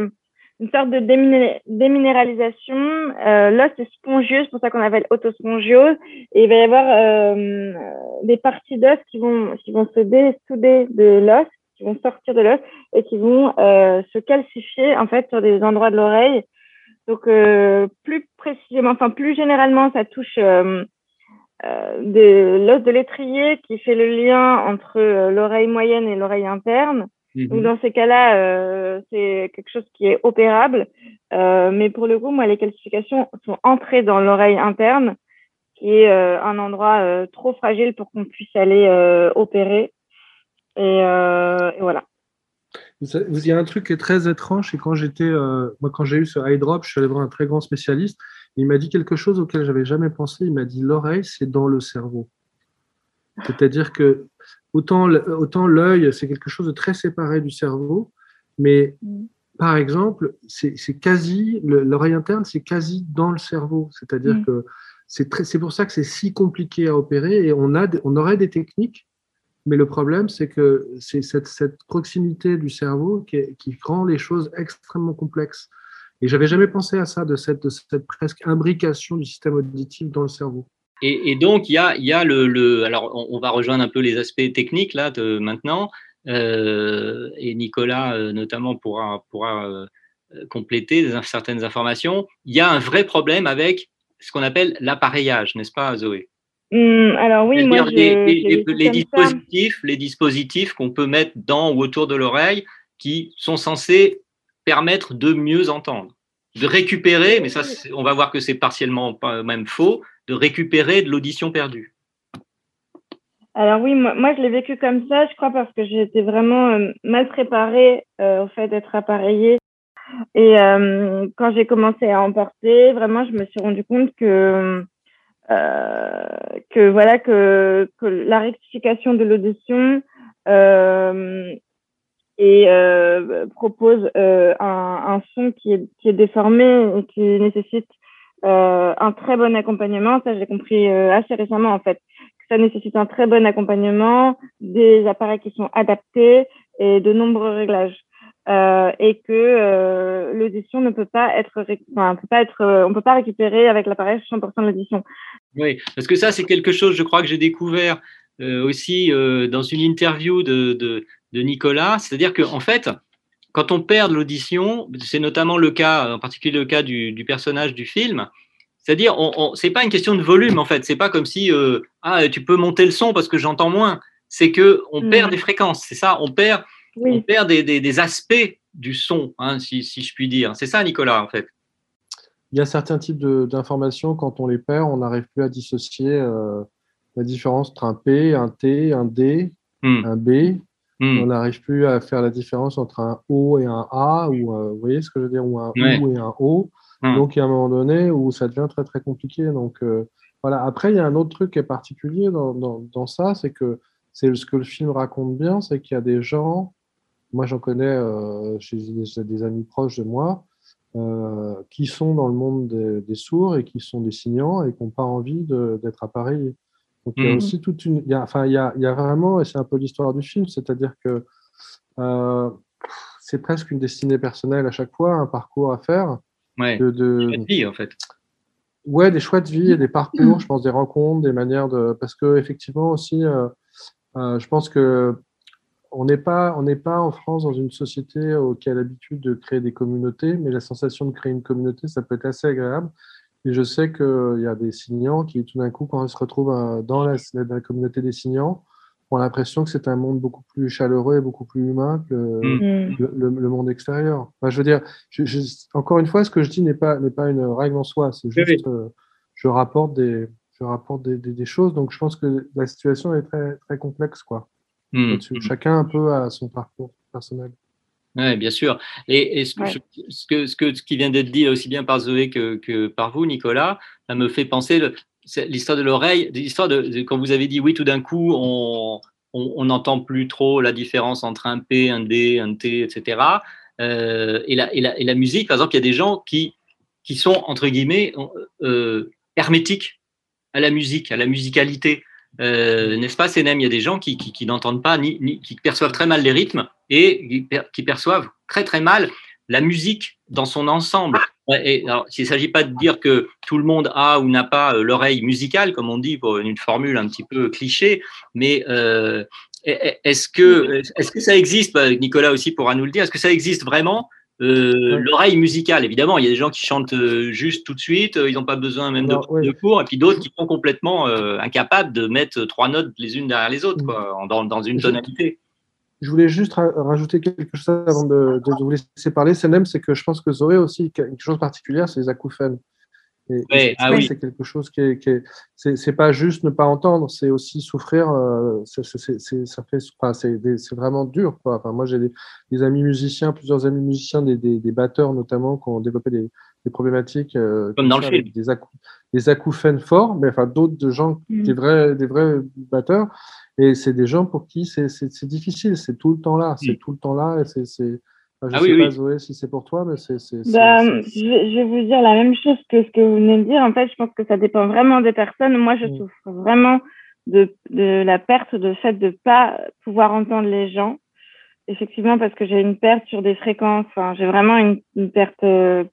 S5: une sorte de déminé- déminéralisation. Euh, l'os est spongieux, c'est pour ça qu'on appelle autospongiose. Et il va y avoir des parties d'os qui vont, qui vont se dessouder de l'os, qui vont sortir de l'os et qui vont se calcifier en fait sur des endroits de l'oreille. Donc, euh, plus précisément, enfin plus généralement, ça touche euh, euh, de l'os de l'étrier qui fait le lien entre l'oreille moyenne et l'oreille interne. Donc, dans ces cas-là, euh, c'est quelque chose qui est opérable. Euh, mais pour le coup, moi, les calcifications sont entrées dans l'oreille interne, qui est euh, un endroit euh, trop fragile pour qu'on puisse aller euh, opérer. Et, euh, et voilà.
S3: Vous Il y a un truc qui est très étrange, c'est quand j'étais, euh, moi, quand j'ai eu ce eye drop, je suis allé voir un très grand spécialiste. Il m'a dit quelque chose auquel j'avais jamais pensé. Il m'a dit l'oreille, c'est dans le cerveau. C'est-à-dire que autant l'œil, c'est quelque chose de très séparé du cerveau, mais
S4: Mm.
S3: par exemple, c'est quasi le- l'oreille interne, c'est quasi dans le cerveau. C'est-à-dire
S4: Mm.
S3: que c'est pour ça que c'est si compliqué à opérer et on a, on aurait des techniques Mais le problème, c'est que c'est cette, proximité du cerveau qui, rend les choses extrêmement complexes. Et j'avais jamais pensé à ça, de cette, presque imbrication du système auditif dans le cerveau.
S2: Et, donc, il y a, Alors, on, va rejoindre un peu les aspects techniques là de maintenant. Euh, et Nicolas, euh, notamment, pourra, euh, compléter certaines informations. Il y a un vrai problème avec ce qu'on appelle l'appareillage, n'est-ce pas, Zoé?
S5: Hum, alors oui, moi,
S2: les, les-
S5: l'ai
S2: les- dispositifs, les dispositifs qu'on peut mettre dans ou autour de l'oreille qui sont censés permettre de mieux entendre, de récupérer, mais ça, on va voir que c'est partiellement même faux, de récupérer de l'audition perdue.
S5: Alors oui, moi, moi, je l'ai vécu comme ça, je crois, parce que été vraiment euh, mal préparée euh, au fait d'être appareillée. Et euh, quand j'ai commencé à en porter, vraiment, je me suis rendu compte que que voilà que, que la rectification de l'audition euh, et euh, propose euh, un, son qui est, déformé et qui nécessite euh, un très bon accompagnement. Ça, j'ai compris euh, assez récemment en fait ça nécessite un très bon accompagnement, des appareils qui sont adaptés et de nombreux réglages. Euh, et que euh, l'audition ne peut pas être, enfin, peut pas être, euh, on peut pas récupérer avec l'appareil 100% de l'audition.
S2: Oui, parce que ça, c'est quelque chose, je crois, que j'ai découvert aussi dans une interview de, de, de Nicolas. C'est-à-dire qu'en en fait, quand on perd de l'audition, c'est notamment le cas, en particulier le cas du, du personnage du film, c'est-à-dire, on, on, c'est pas une question de volume en fait. C'est pas comme si ah tu peux monter le son parce que j'entends moins. C'est que on
S5: Mm.
S2: perd des fréquences. C'est ça. On perd, on
S5: Oui,
S2: perd des, des, des aspects du son, hein, si, si je puis dire. C'est ça, Nicolas, en fait.
S3: Il y a certains types d'informations, quand on les perd, on n'arrive plus à dissocier euh, la différence entre un P, un T, un D,
S2: Mm.
S3: un B.
S2: Mm.
S3: On n'arrive plus à faire la différence entre un O et un A, ou euh, vous voyez ce que je veux dire, ou un
S2: Ouais.
S3: OU et un O.
S2: Mm.
S3: Donc, il y a un moment donné où ça devient très, très compliqué. Donc, euh, voilà. Après, il y a un autre truc qui est particulier dans, dans, dans ça, c'est que c'est ce que le film raconte bien, c'est qu'il y a des gens, moi j'en connais euh, chez des, amis proches de moi, euh, qui sont dans le monde des, des sourds et qui sont des signants et qui n'ont pas envie d'être appareillés. Donc il y a
S2: Mhm.
S3: aussi toute une, il y a, enfin il y a, il y a vraiment, et c'est un peu l'histoire du film, c'est-à-dire que euh, c'est presque une destinée personnelle à chaque fois, un parcours à faire.
S2: Ouais.
S3: De, de-
S2: vie, en fait.
S3: Ouais, des choix de vie et des parcours, je pense, des rencontres, des manières de. Parce que effectivement aussi, euh, euh, je pense que on n'est pas, on n'est pas en France dans une société euh, qui a l'habitude de créer des communautés, mais la sensation de créer une communauté, ça peut être assez agréable. Et je sais qu'il y a des signants qui, tout d'un coup, quand ils se retrouvent euh, dans la, dans la communauté des signants, ont l'impression que c'est un monde beaucoup plus chaleureux et beaucoup plus humain que le,
S2: Mm.
S5: Mm.
S3: le, le- le monde extérieur. Enfin, je veux dire, je- je- encore une fois, ce que je dis n'est pas, n'est pas une règle en soi, c'est
S2: Oui,
S3: juste, euh, je rapporte, des, je rapporte des, des, des choses. Donc, je pense que la situation est très, très complexe, quoi.
S2: Mm.
S3: là-dessus. Chacun un peu a son parcours personnel.
S2: Oui, bien sûr. Et, et ce, que,
S5: Ouais.
S2: je- ce, que, ce, que, ce qui vient d'être dit aussi bien par Zoé que, que par vous, Nicolas, ça me fait penser le- l'histoire de l'oreille, l'histoire de, de- quand vous avez dit oui, tout d'un coup, on on on n'entend plus trop la différence entre un P, un D, un T, etc. Euh, et, la, et, la, et la musique, par exemple, il y a des gens qui, qui sont, entre guillemets, euh, hermétiques à la musique, à la musicalité. Euh, N'est-ce pas, Sénem Il y a des gens qui, qui, n'entendent pas, ni, qui perçoivent très mal les rythmes et qui, per- qui perçoivent très très mal la musique dans son ensemble. Et il ne s'agit pas de dire que tout le monde a ou n'a pas euh, l'oreille musicale, comme on dit, pour une formule un petit peu cliché, mais euh, est-ce que, est que ça existe, bah, Nicolas aussi pourra nous le dire, est-ce que ça existe vraiment? Euh,
S3: Ouais.
S2: l'oreille musicale, évidemment, il y a des gens qui chantent euh, juste tout de suite, euh, ils n'ont pas besoin même de,
S3: Alors, ouais.
S2: de cours, et puis d'autres qui sont complètement euh, incapables de mettre trois notes les unes derrière les autres, quoi, en- dans, dans une tonalité.
S3: Je voulais juste ra- rajouter quelque chose avant de, vous laisser parler. Célem, c'est que je pense que Zoé aussi, quelque chose de particulier, c'est les acouphènes. Et, et
S2: Ouais,
S3: ça,
S2: ah oui.
S3: c'est quelque chose qui est, qui est c'est, c'est pas juste ne pas entendre, c'est aussi souffrir. euh, c'est, c'est, c'est- c'est- ça fait, enfin, c'est, des- c'est vraiment dur, quoi. Enfin, moi, j'ai des, des amis musiciens, plusieurs amis musiciens, des, des, des batteurs notamment, qui ont développé des, des problématiques euh,
S2: Comme dans le film.
S3: des, acou- des acouphènes forts, mais enfin d'autres de gens,
S5: Mm.
S3: des vrais, des vrais batteurs. Et c'est des gens pour qui c'est, c'est, c'est difficile, c'est tout le temps là, c'est
S2: Mm.
S3: tout le temps là. Et c'est, c'est, enfin, je
S2: Ah
S3: sais
S2: oui,
S3: pas,
S2: oui.
S3: Zoé, si c'est pour toi, mais c'est.
S5: Bah, je, vais- je vais vous dire la même chose que ce que vous venez de dire. En fait, je pense que ça dépend vraiment des personnes. Moi, je
S3: Mm.
S5: souffre vraiment de, de la perte de fait de pas pouvoir entendre les gens. Effectivement, parce que j'ai une perte sur des fréquences, enfin, j'ai vraiment une, une perte euh,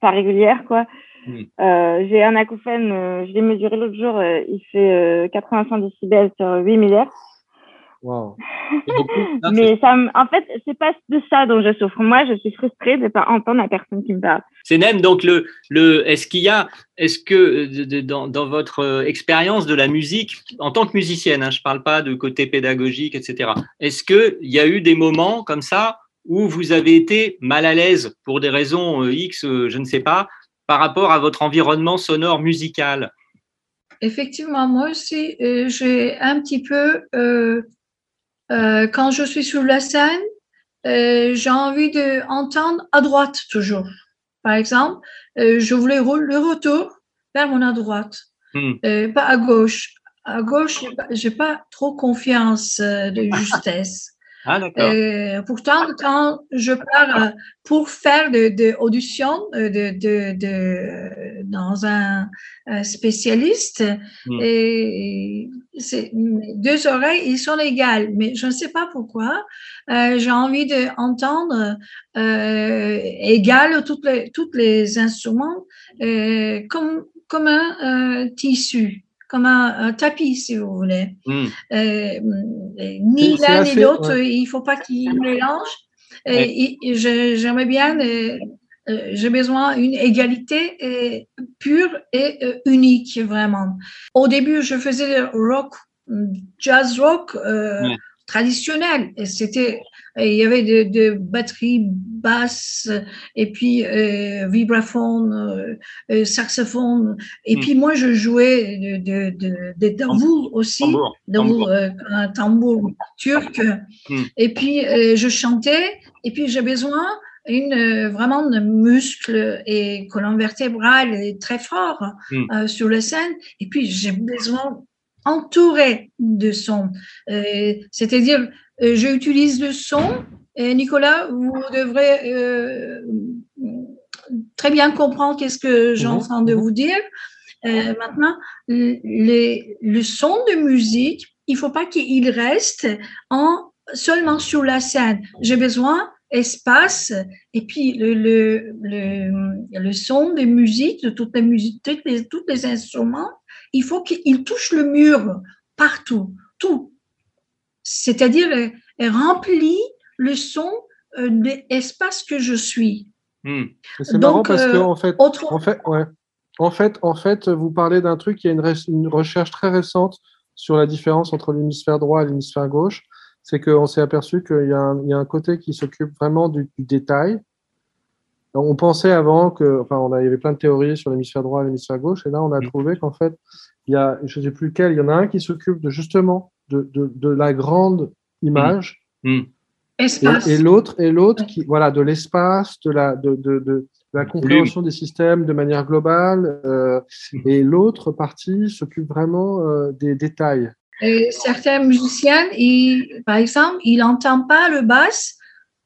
S5: pas régulière, quoi.
S2: Mm.
S5: Euh, j'ai un acouphène, euh, je l'ai mesuré l'autre jour, euh, il fait euh, 85 décibels sur 8 milliards.
S3: Wow.
S5: Mais ça, en fait, c'est pas de ça dont je souffre. Moi, je suis frustrée de pas entendre la personne qui me parle.
S2: C'est même donc le, le est-ce qu'il y a, est-ce que de- de- dans, dans votre euh, expérience de la musique, en tant que musicienne, hein, je parle pas de côté pédagogique, etc. Est-ce qu'il y a eu des moments comme ça où vous avez été mal à l'aise pour des raisons euh, X, euh, je ne sais pas, par rapport à votre environnement sonore musical?
S4: Effectivement, moi aussi, euh, j'ai un petit peu, euh, euh, quand je suis sur la scène, euh, j'ai envie d'entendre à droite toujours. Par exemple, euh, je voulais le retour vers mon à droite,
S2: Hmm.
S4: pas à gauche. À gauche, j'ai pas, pas trop confiance de justesse. *laughs*
S2: Ah.
S4: Euh, pourtant, quand je pars pour faire de, de audition de, de, de, dans un, un spécialiste,
S2: Mm.
S4: et mes deux oreilles, ils sont égales, mais je ne sais pas pourquoi. Euh, j'ai envie d'entendre euh, égal toutes les, toutes les instruments euh, comme, comme un euh, tissu, comme un, un tapis, si vous voulez.
S2: Hmm.
S4: Ni l'un ni l'autre,
S3: ouais.
S4: il faut pas qu'ils mélangent.
S2: Ouais.
S4: J'aimerais bien, euh, j'ai besoin d'une égalité euh, pure et euh, unique, vraiment. Au début, je faisais rock, jazz rock euh,
S2: Ouais.
S4: traditionnel. Et c'était, il y avait de, de batteries basses et puis vibraphone, saxophone. Et
S2: Mm.
S4: puis moi, je jouais de, de, de, tambours aussi
S2: Tambour.
S4: donc
S2: tambour.
S4: un tambour turc.
S2: Hmm.
S4: Et puis je chantais. Et puis j'ai besoin une euh, vraiment de muscles et colonne vertébrale est très fort
S2: Hmm.
S4: euh, sur la scène. Et puis j'ai besoin entouré de son. Euh, C'est-à-dire euh, j'utilise le son. Et Nicolas, vous devrez euh, très bien comprendre qu'est-ce que j'ai en
S3: Mhm,
S4: train de
S3: mhm.
S4: vous dire. Maintenant, les, le son de musique, il faut pas qu'il reste en seulement sur la scène. J'ai besoin espace et puis le, le, le, le son de musique de toutes les musiques, toutes les, tous les instruments, il faut qu'il touche le mur partout, tout. C'est-à-dire, euh, elle remplit le son euh, de l'espace que je suis.
S2: Hmm.
S3: C'est marrant parce que
S4: euh,
S3: en fait,
S4: Autre,
S3: En fait, ouais. En fait, en fait, vous parlez d'un truc, il y a une recherche très récente sur la différence entre l'hémisphère droit et l'hémisphère gauche. C'est qu'on s'est aperçu qu'il y, a un- il y a un côté qui s'occupe vraiment du, du détail. On pensait avant que, enfin, on a, il y avait plein de théories sur l'hémisphère droit et l'hémisphère gauche, et là, on a
S2: Mm.
S3: trouvé qu'en fait, il y a, je ne sais plus lequel, il y en a un qui s'occupe de justement de, de, de la grande image, et,
S4: espace.
S3: et l'autre, et l'autre qui, voilà, de l'espace, de la, de, de, de, de la compréhension des systèmes de manière globale, euh, et l'autre partie s'occupe vraiment euh, des détails.
S4: Et certains musiciens, ils, par exemple, ils n'entendent pas le basse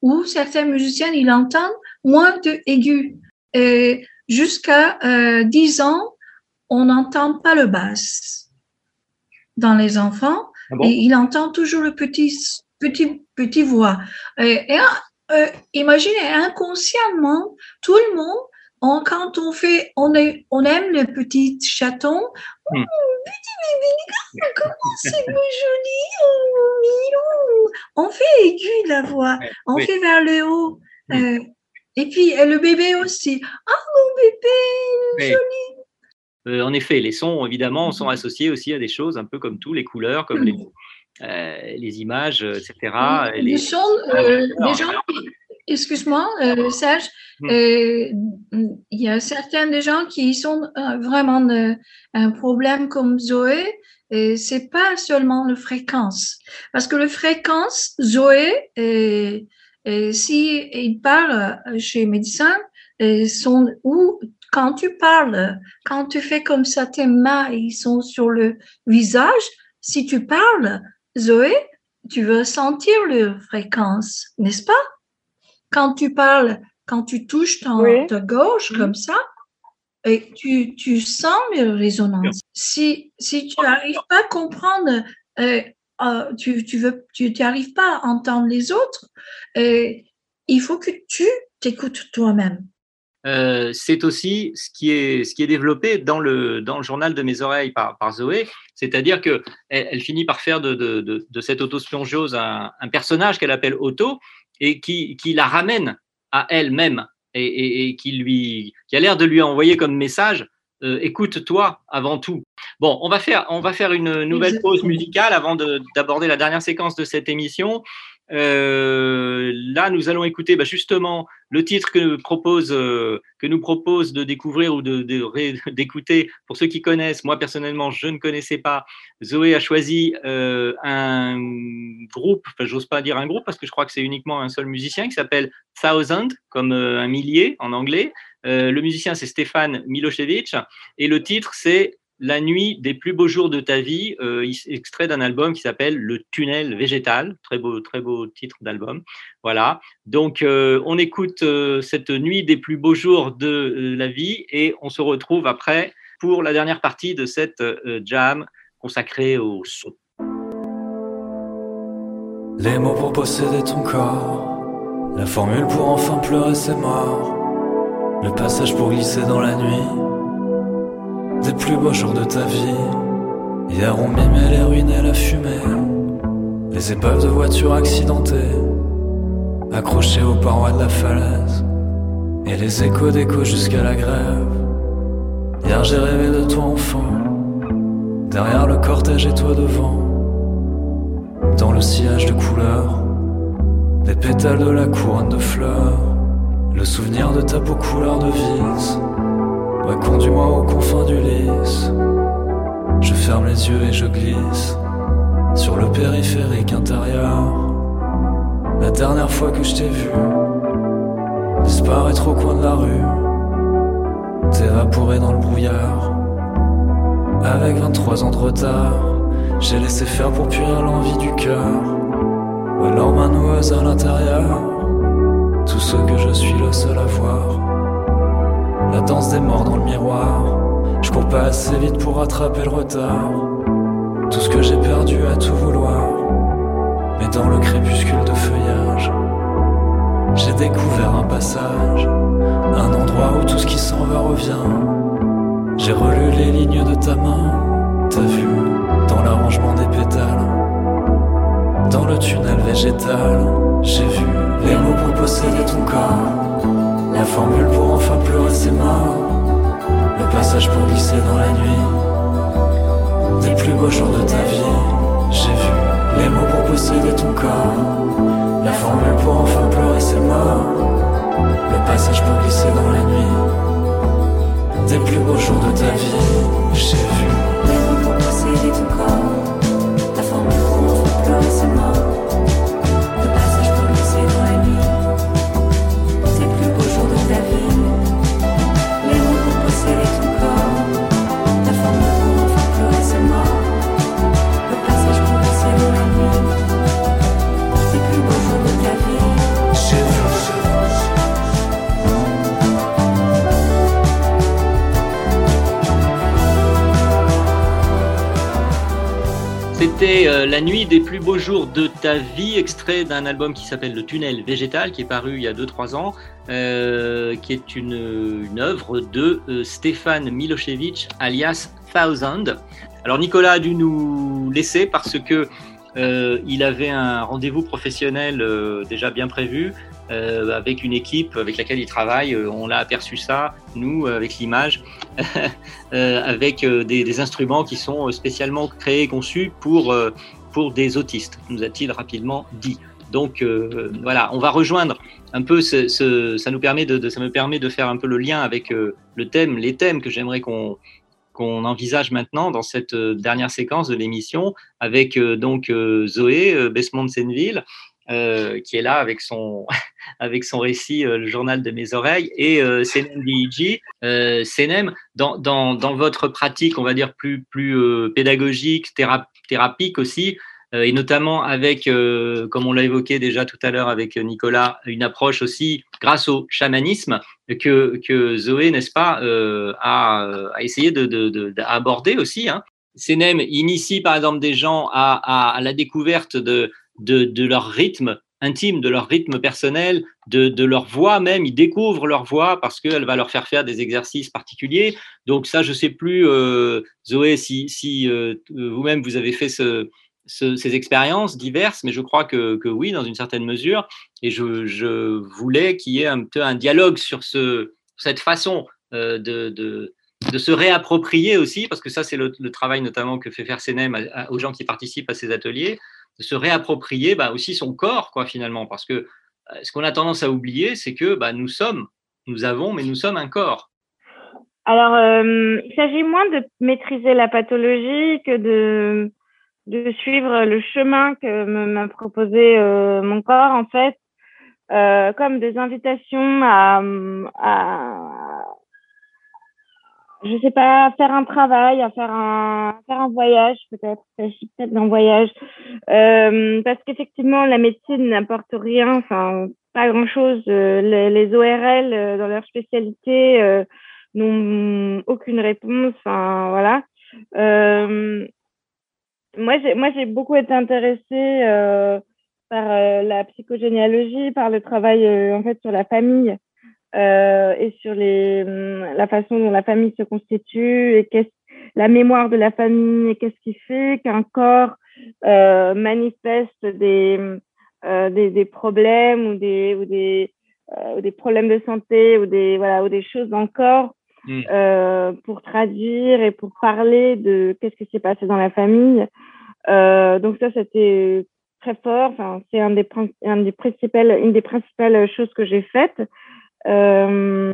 S4: ou certains musiciens, ils entendent moins de aigus. Et Jusqu'à euh, 10 ans, on n'entend pas le basse dans les enfants
S2: Ah bon?
S4: Et il entend toujours le petit, petit, petit voix. Et, et, euh, imaginez, inconsciemment, tout le monde, on- quand on fait, on, est, on aime le petit chaton,
S2: Hmm.
S4: Oh, petit bébé, comment c'est beau, joli, oh, mignon. On fait aigu la voix, on
S2: oui.
S4: fait vers le haut.
S2: Hmm.
S4: Euh, et puis le bébé aussi. Ah mon bébé,
S2: Oui.
S4: joli.
S2: Euh, en effet, les sons, évidemment, sont associés aussi à des choses un peu comme tout, les couleurs, comme les, euh, les images, etc. Et
S4: Le
S2: les-
S4: son, euh, les gens, excuse-moi, euh, Serge,
S2: Hmm.
S4: euh, il y a certains des gens qui sont euh, vraiment de- un problème comme Zoé, et c'est pas seulement le fréquence, parce que le fréquence, Zoé, et, et si il parle chez médecin, et son, ou quand tu parles, quand tu fais comme ça, tes mains, ils sont sur le visage, si tu parles, Zoé, tu veux sentir le fréquence, n'est-ce pas? Quand tu parles, quand tu touches ton,
S5: Oui.
S4: ta gauche
S5: Mhm.
S4: comme ça, et tu, tu sens les résonances. Si, si tu n'arrives pas à comprendre, euh, euh, tu tu veux, tu n'arrives pas à entendre les autres, euh, il faut que tu t'écoutes toi-même.
S2: Euh, c'est aussi ce qui est, ce qui est développé dans le, dans le journal de mes oreilles par, par Zoé, c'est-à-dire que elle, elle finit par faire de, de, de, de cette autospiongeuse un, un personnage qu'elle appelle Otto et qui, qui la ramène à elle-même et, et, et qui, lui, qui a l'air de lui envoyer comme message euh, écoute-toi avant tout. Bon, on va faire, on va faire une nouvelle pause musicale avant de- d'aborder la dernière séquence de cette émission. Euh, là, nous allons écouter bah, justement le titre que, propose, euh, que nous propose de découvrir ou de- de *laughs* d'écouter. Pour ceux qui connaissent, moi personnellement, je ne connaissais pas. Zoé a choisi euh, un groupe, enfin, j'ose pas dire un groupe parce que je crois que c'est uniquement un seul musicien qui s'appelle Thousand, comme euh, un millier en anglais. Euh, le musicien, c'est Stéphane Milosevic. Et le titre, c'est La nuit des plus beaux jours de ta vie, euh, extrait d'un album qui s'appelle Le tunnel végétal. Très beau, très beau titre d'album. Voilà. Donc, euh, on écoute euh, cette nuit des plus beaux jours de la vie et on se retrouve après pour la dernière partie de cette jam consacrée au son.
S7: Les mots pour posséder ton corps, la formule pour enfin pleurer ses morts, le passage pour glisser dans la nuit, des plus beaux jours de ta vie. Hier on mimait les ruines et la fumée, les épaves de voitures accidentées, accrochées aux parois de la falaise, et les échos d'écho jusqu'à la grève. Hier j'ai rêvé de toi enfant, derrière le cortège et toi devant. Dans le sillage de couleurs, des pétales de la couronne de fleurs, le souvenir de ta peau couleur de vis. Ouais, conduis-moi aux confins du lys. Je ferme les yeux et je glisse sur le périphérique intérieur. La dernière fois que je t'ai vu, disparaître au coin de la rue, t'évaporer dans le brouillard. Avec 23 ans de retard, j'ai laissé faire pour purir l'envie du cœur. Alors ma noueuse à l'intérieur. Tout ce que je suis le seul à voir. La danse des morts dans le miroir. Je cours pas assez vite pour rattraper le retard. Tout ce que j'ai perdu à tout vouloir. Mais dans le crépuscule de feuillage, j'ai découvert un passage. Un endroit où tout ce qui s'en va revient. J'ai relu les lignes de ta main. T'as vu dans l'arrangement des pétales. Dans le tunnel végétal, j'ai vu les mots pour posséder ton corps. La formule pour enfin pleurer ses morts. Le passage pour glisser dans la nuit. Des plus beaux jours de ta vie, j'ai vu les mots pour posséder ton corps. La formule pour enfin pleurer ses morts. Le passage pour glisser dans la nuit. Des plus beaux jours de ta vie, j'ai vu
S8: Les mots pour posséder ton corps, la formule pour enfin pleurer ses morts,
S2: Euh, La nuit des plus beaux jours de ta vie, extrait d'un album qui s'appelle Le tunnel végétal, qui est paru il y a 2-3 ans, euh, qui est une, œuvre de euh, Stéphane Milosevic, alias Thousand. Alors Nicolas a dû nous laisser parce que il avait un rendez-vous professionnel déjà bien prévu euh, avec une équipe avec laquelle il travaille. Euh, on l'a aperçu ça, nous, euh, avec l'image. *laughs* avec des, instruments qui sont spécialement créés et conçus pour, pour des autistes, nous a-t-il rapidement dit. Donc voilà, on va rejoindre un peu ça nous permet de, ça me permet de faire un peu le lien avec le thème, les thèmes que j'aimerais qu'on qu'on envisage maintenant dans cette dernière séquence de l'émission avec donc Zoé euh, Besmond-Senville euh, qui est là avec son *laughs* avec son récit euh, le journal de mes oreilles et euh, Senem Diiji. Euh, Senem, dans, dans, dans votre pratique, on va dire plus plus pédagogique, théra- thérapique aussi, et notamment avec, comme on l'a évoqué déjà tout à l'heure avec Nicolas, une approche aussi grâce au chamanisme que, que Zoé, n'est-ce pas, a, a, essayé d'aborder de, de, aussi. Hein. Senem initie par exemple des gens à, à la découverte de, de, leur rythme intime, de leur rythme personnel, de, leur voix même. Ils découvrent leur voix parce qu'elle va leur faire faire des exercices particuliers. Donc ça, je ne sais plus, euh, Zoé, si, euh, vous-même vous avez fait ce, ce, ces expériences diverses, mais je crois que, oui, dans une certaine mesure. Et je, voulais qu'il y ait un, un dialogue sur ce, cette façon euh, de, se réapproprier aussi, parce que ça, c'est le, travail notamment que fait faire CNM aux gens qui participent à ces ateliers, de se réapproprier bah, aussi son corps, quoi, finalement. Parce que ce qu'on a tendance à oublier, c'est que bah, nous sommes, nous avons, mais nous sommes un corps.
S5: Alors, euh, il s'agit moins de maîtriser la pathologie que de, de suivre le chemin que m'a proposé euh, mon corps, en fait, euh, comme des invitations à, à, je sais pas, faire un travail, à faire un, faire un voyage peut-être, peut-être d'un voyage, euh, parce qu'effectivement la médecine n'apporte rien, enfin pas grand-chose. Euh, les, ORL euh, dans leur spécialité euh, n'ont aucune réponse, enfin voilà. Euh, moi j'ai moi j'ai beaucoup été intéressée par la psychogénéalogie, par le travail en fait sur la famille euh, et sur les, hum, la façon dont la famille se constitue et qu'est-ce la mémoire de la famille et qu'est-ce qui fait qu'un corps euh, manifeste des, euh, des, des, problèmes ou des, ou des, euh, ou des problèmes de santé ou des, voilà, ou des choses dans le corps mmh. pour traduire et pour parler de qu'est-ce qui s'est passé dans la famille. donc ça, c'était très fort. Enfin, c'est un des, un des principales, une des principales choses que j'ai faites. Euh,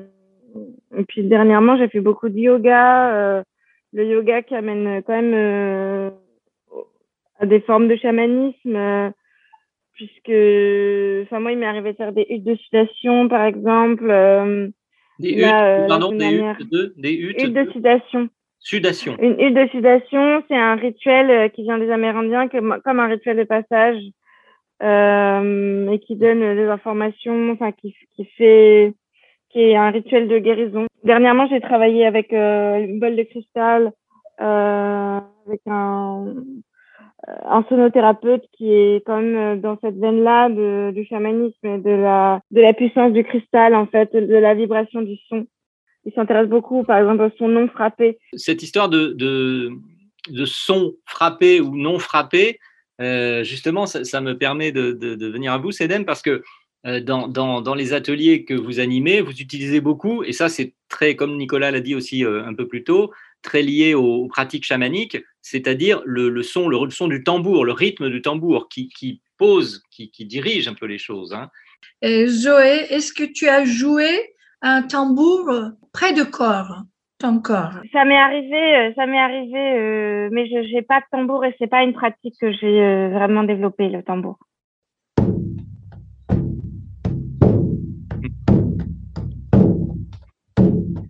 S5: et puis dernièrement, j'ai fait beaucoup de yoga. Euh, le yoga qui amène quand même euh, à des formes de chamanisme, puisque, enfin moi, il m'est arrivé de faire des huttes de sudation, par exemple.
S2: des huttes, là, pardon, des huttes, de, des huttes,
S5: huttes de sudation.
S2: Sudation.
S5: Une hutte de sudation, c'est un rituel qui vient des Amérindiens, comme un rituel de passage, euh, et qui donne des informations, enfin qui, fait qui est un rituel de guérison. Dernièrement, j'ai travaillé avec euh, une bolle de cristal, euh, avec un, sonothérapeute qui est euh, dans cette veine-là du chamanisme et de la, de la puissance du cristal, en fait, de la vibration du son. Il s'intéresse beaucoup, par exemple, au son non frappé.
S2: Cette histoire de, de son frappé ou non frappé, euh, justement, ça, me permet de, venir à vous, Cédem, parce que euh, dans, les ateliers que vous animez, vous utilisez beaucoup, et ça c'est très, comme Nicolas l'a dit aussi euh, un peu plus tôt, très lié aux, pratiques chamaniques, c'est-à-dire le, son, le, son du tambour, le rythme du tambour qui, pose, qui, dirige un peu les choses. Hein.
S4: Zoé, est-ce que tu as joué un tambour près de corps? Ton corps
S5: Ça m'est arrivé, ça m'est arrivé, euh, mais je n'ai pas de tambour et c'est pas une pratique que j'ai euh, vraiment développée le tambour.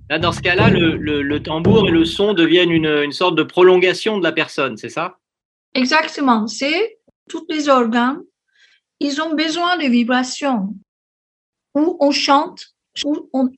S2: Là, dans ce cas-là, le, le, le, tambour et le son deviennent une, une sorte de prolongation de la personne, c'est ça?
S4: Exactement. C'est tous les organes, ils ont besoin de vibrations. Ou on chante,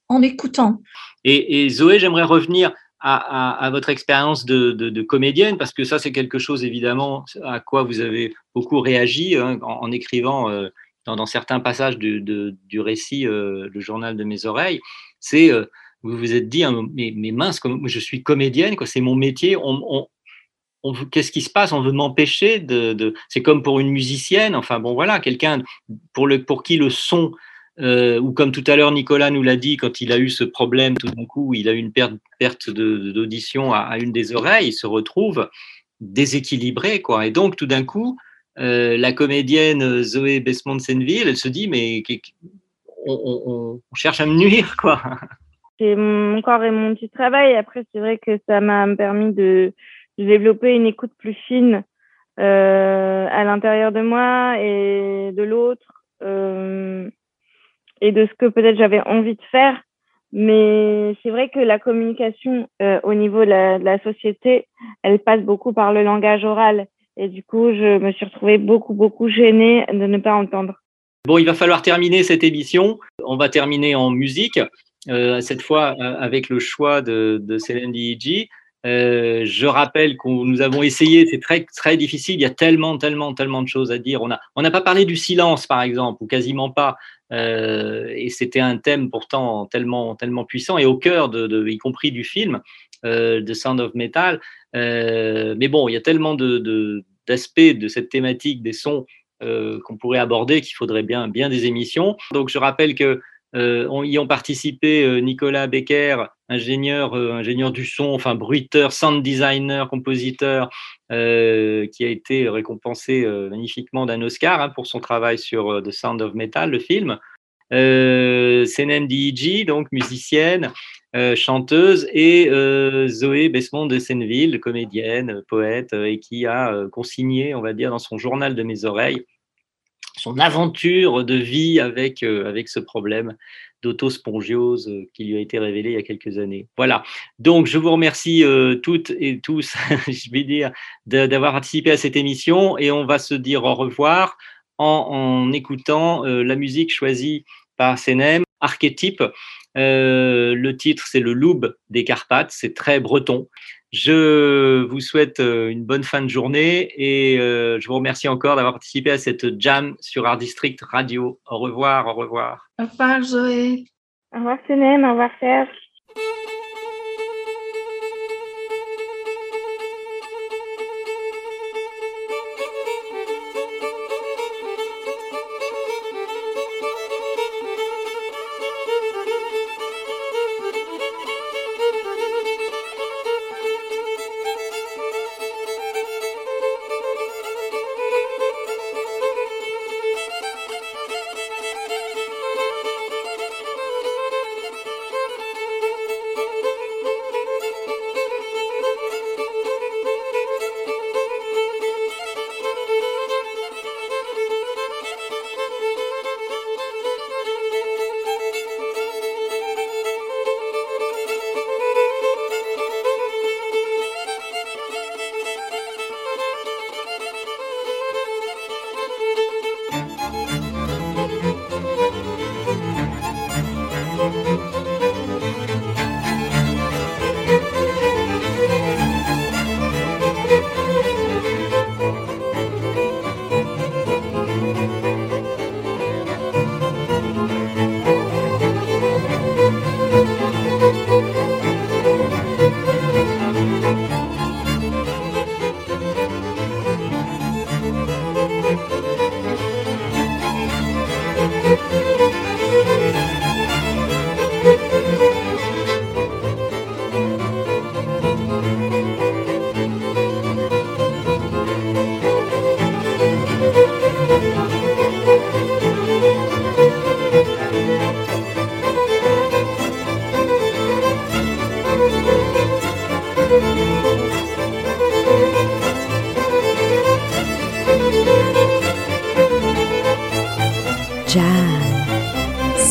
S4: en, écoutant.
S2: Et, Zoé, j'aimerais revenir à, votre expérience de, comédienne, parce que ça, c'est quelque chose évidemment à quoi vous avez beaucoup réagi hein, en, écrivant euh, dans, certains passages du, récit, euh, le journal de mes oreilles. C'est euh, vous vous êtes dit, hein, mais, mince, je suis comédienne, c'est mon métier. Qu'est-ce qui se passe? On veut m'empêcher de c'est comme pour une musicienne. Enfin bon, voilà, quelqu'un pour le pour qui le son euh, ou comme tout à l'heure Nicolas nous l'a dit quand il a eu ce problème tout d'un coup, il a eu une perte, perte d'audition à, une des oreilles, il se retrouve déséquilibré quoi. Et donc tout d'un coup, euh, la comédienne Zoé Besmont-Senville, elle se dit mais on, cherche à me nuire quoi *laughs*
S5: c'est mon corps et mon petit travail. Après, c'est vrai que ça m'a permis de, développer une écoute plus fine euh, à l'intérieur de moi et de l'autre et de ce que peut-être j'avais envie de faire. Mais c'est vrai que la communication euh, au niveau de la, société, elle passe beaucoup par le langage oral. Et du coup, je me suis retrouvée beaucoup, beaucoup gênée de ne pas entendre.
S2: Bon, il va falloir terminer cette émission. On va terminer en musique, euh, cette fois euh, avec le choix de, de Céline Dion. Euh, je rappelle que nous avons essayé, c'est très très difficile. Il y a tellement, tellement, tellement de choses à dire. On a, on n'a pas parlé du silence, par exemple, ou quasiment pas. Euh, et c'était un thème pourtant tellement, tellement puissant et au cœur de, de y compris du film, euh, The Sound of Metal. Euh, mais bon, il y a tellement de, de d'aspects de cette thématique des sons euh, qu'on pourrait aborder qu'il faudrait bien, bien des émissions. Donc je rappelle que euh, y ont participé euh, Nicolas Becker, ingénieur, euh, ingénieur du son, enfin bruiteur, sound designer, compositeur, euh, qui a été récompensé euh, magnifiquement d'un Oscar hein, pour son travail sur The Sound of Metal, le film. Euh, Senem donc musicienne, chanteuse, et Zoé Besmond de Senneville, comédienne, poète, et qui a consigné, on va dire, dans son journal de mes oreilles, son aventure de vie avec, avec ce problème d'autospongiose euh, qui lui a été révélé il y a quelques années. Voilà. Donc, je vous remercie euh, toutes et tous, *laughs* je vais dire, d'avoir participé à cette émission et on va se dire au revoir en, en écoutant euh, la musique choisie par Senem, Archétype. Le titre, c'est le Loub des Carpates, c'est très breton. Je vous souhaite euh, une bonne fin de journée et euh, je vous remercie encore d'avoir participé à cette jam sur Art District Radio. Au revoir, au revoir.
S4: Au revoir, Zoé.
S5: Au revoir Cénem, au revoir Serge.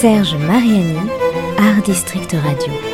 S1: Serge Mariani, Art District Radio.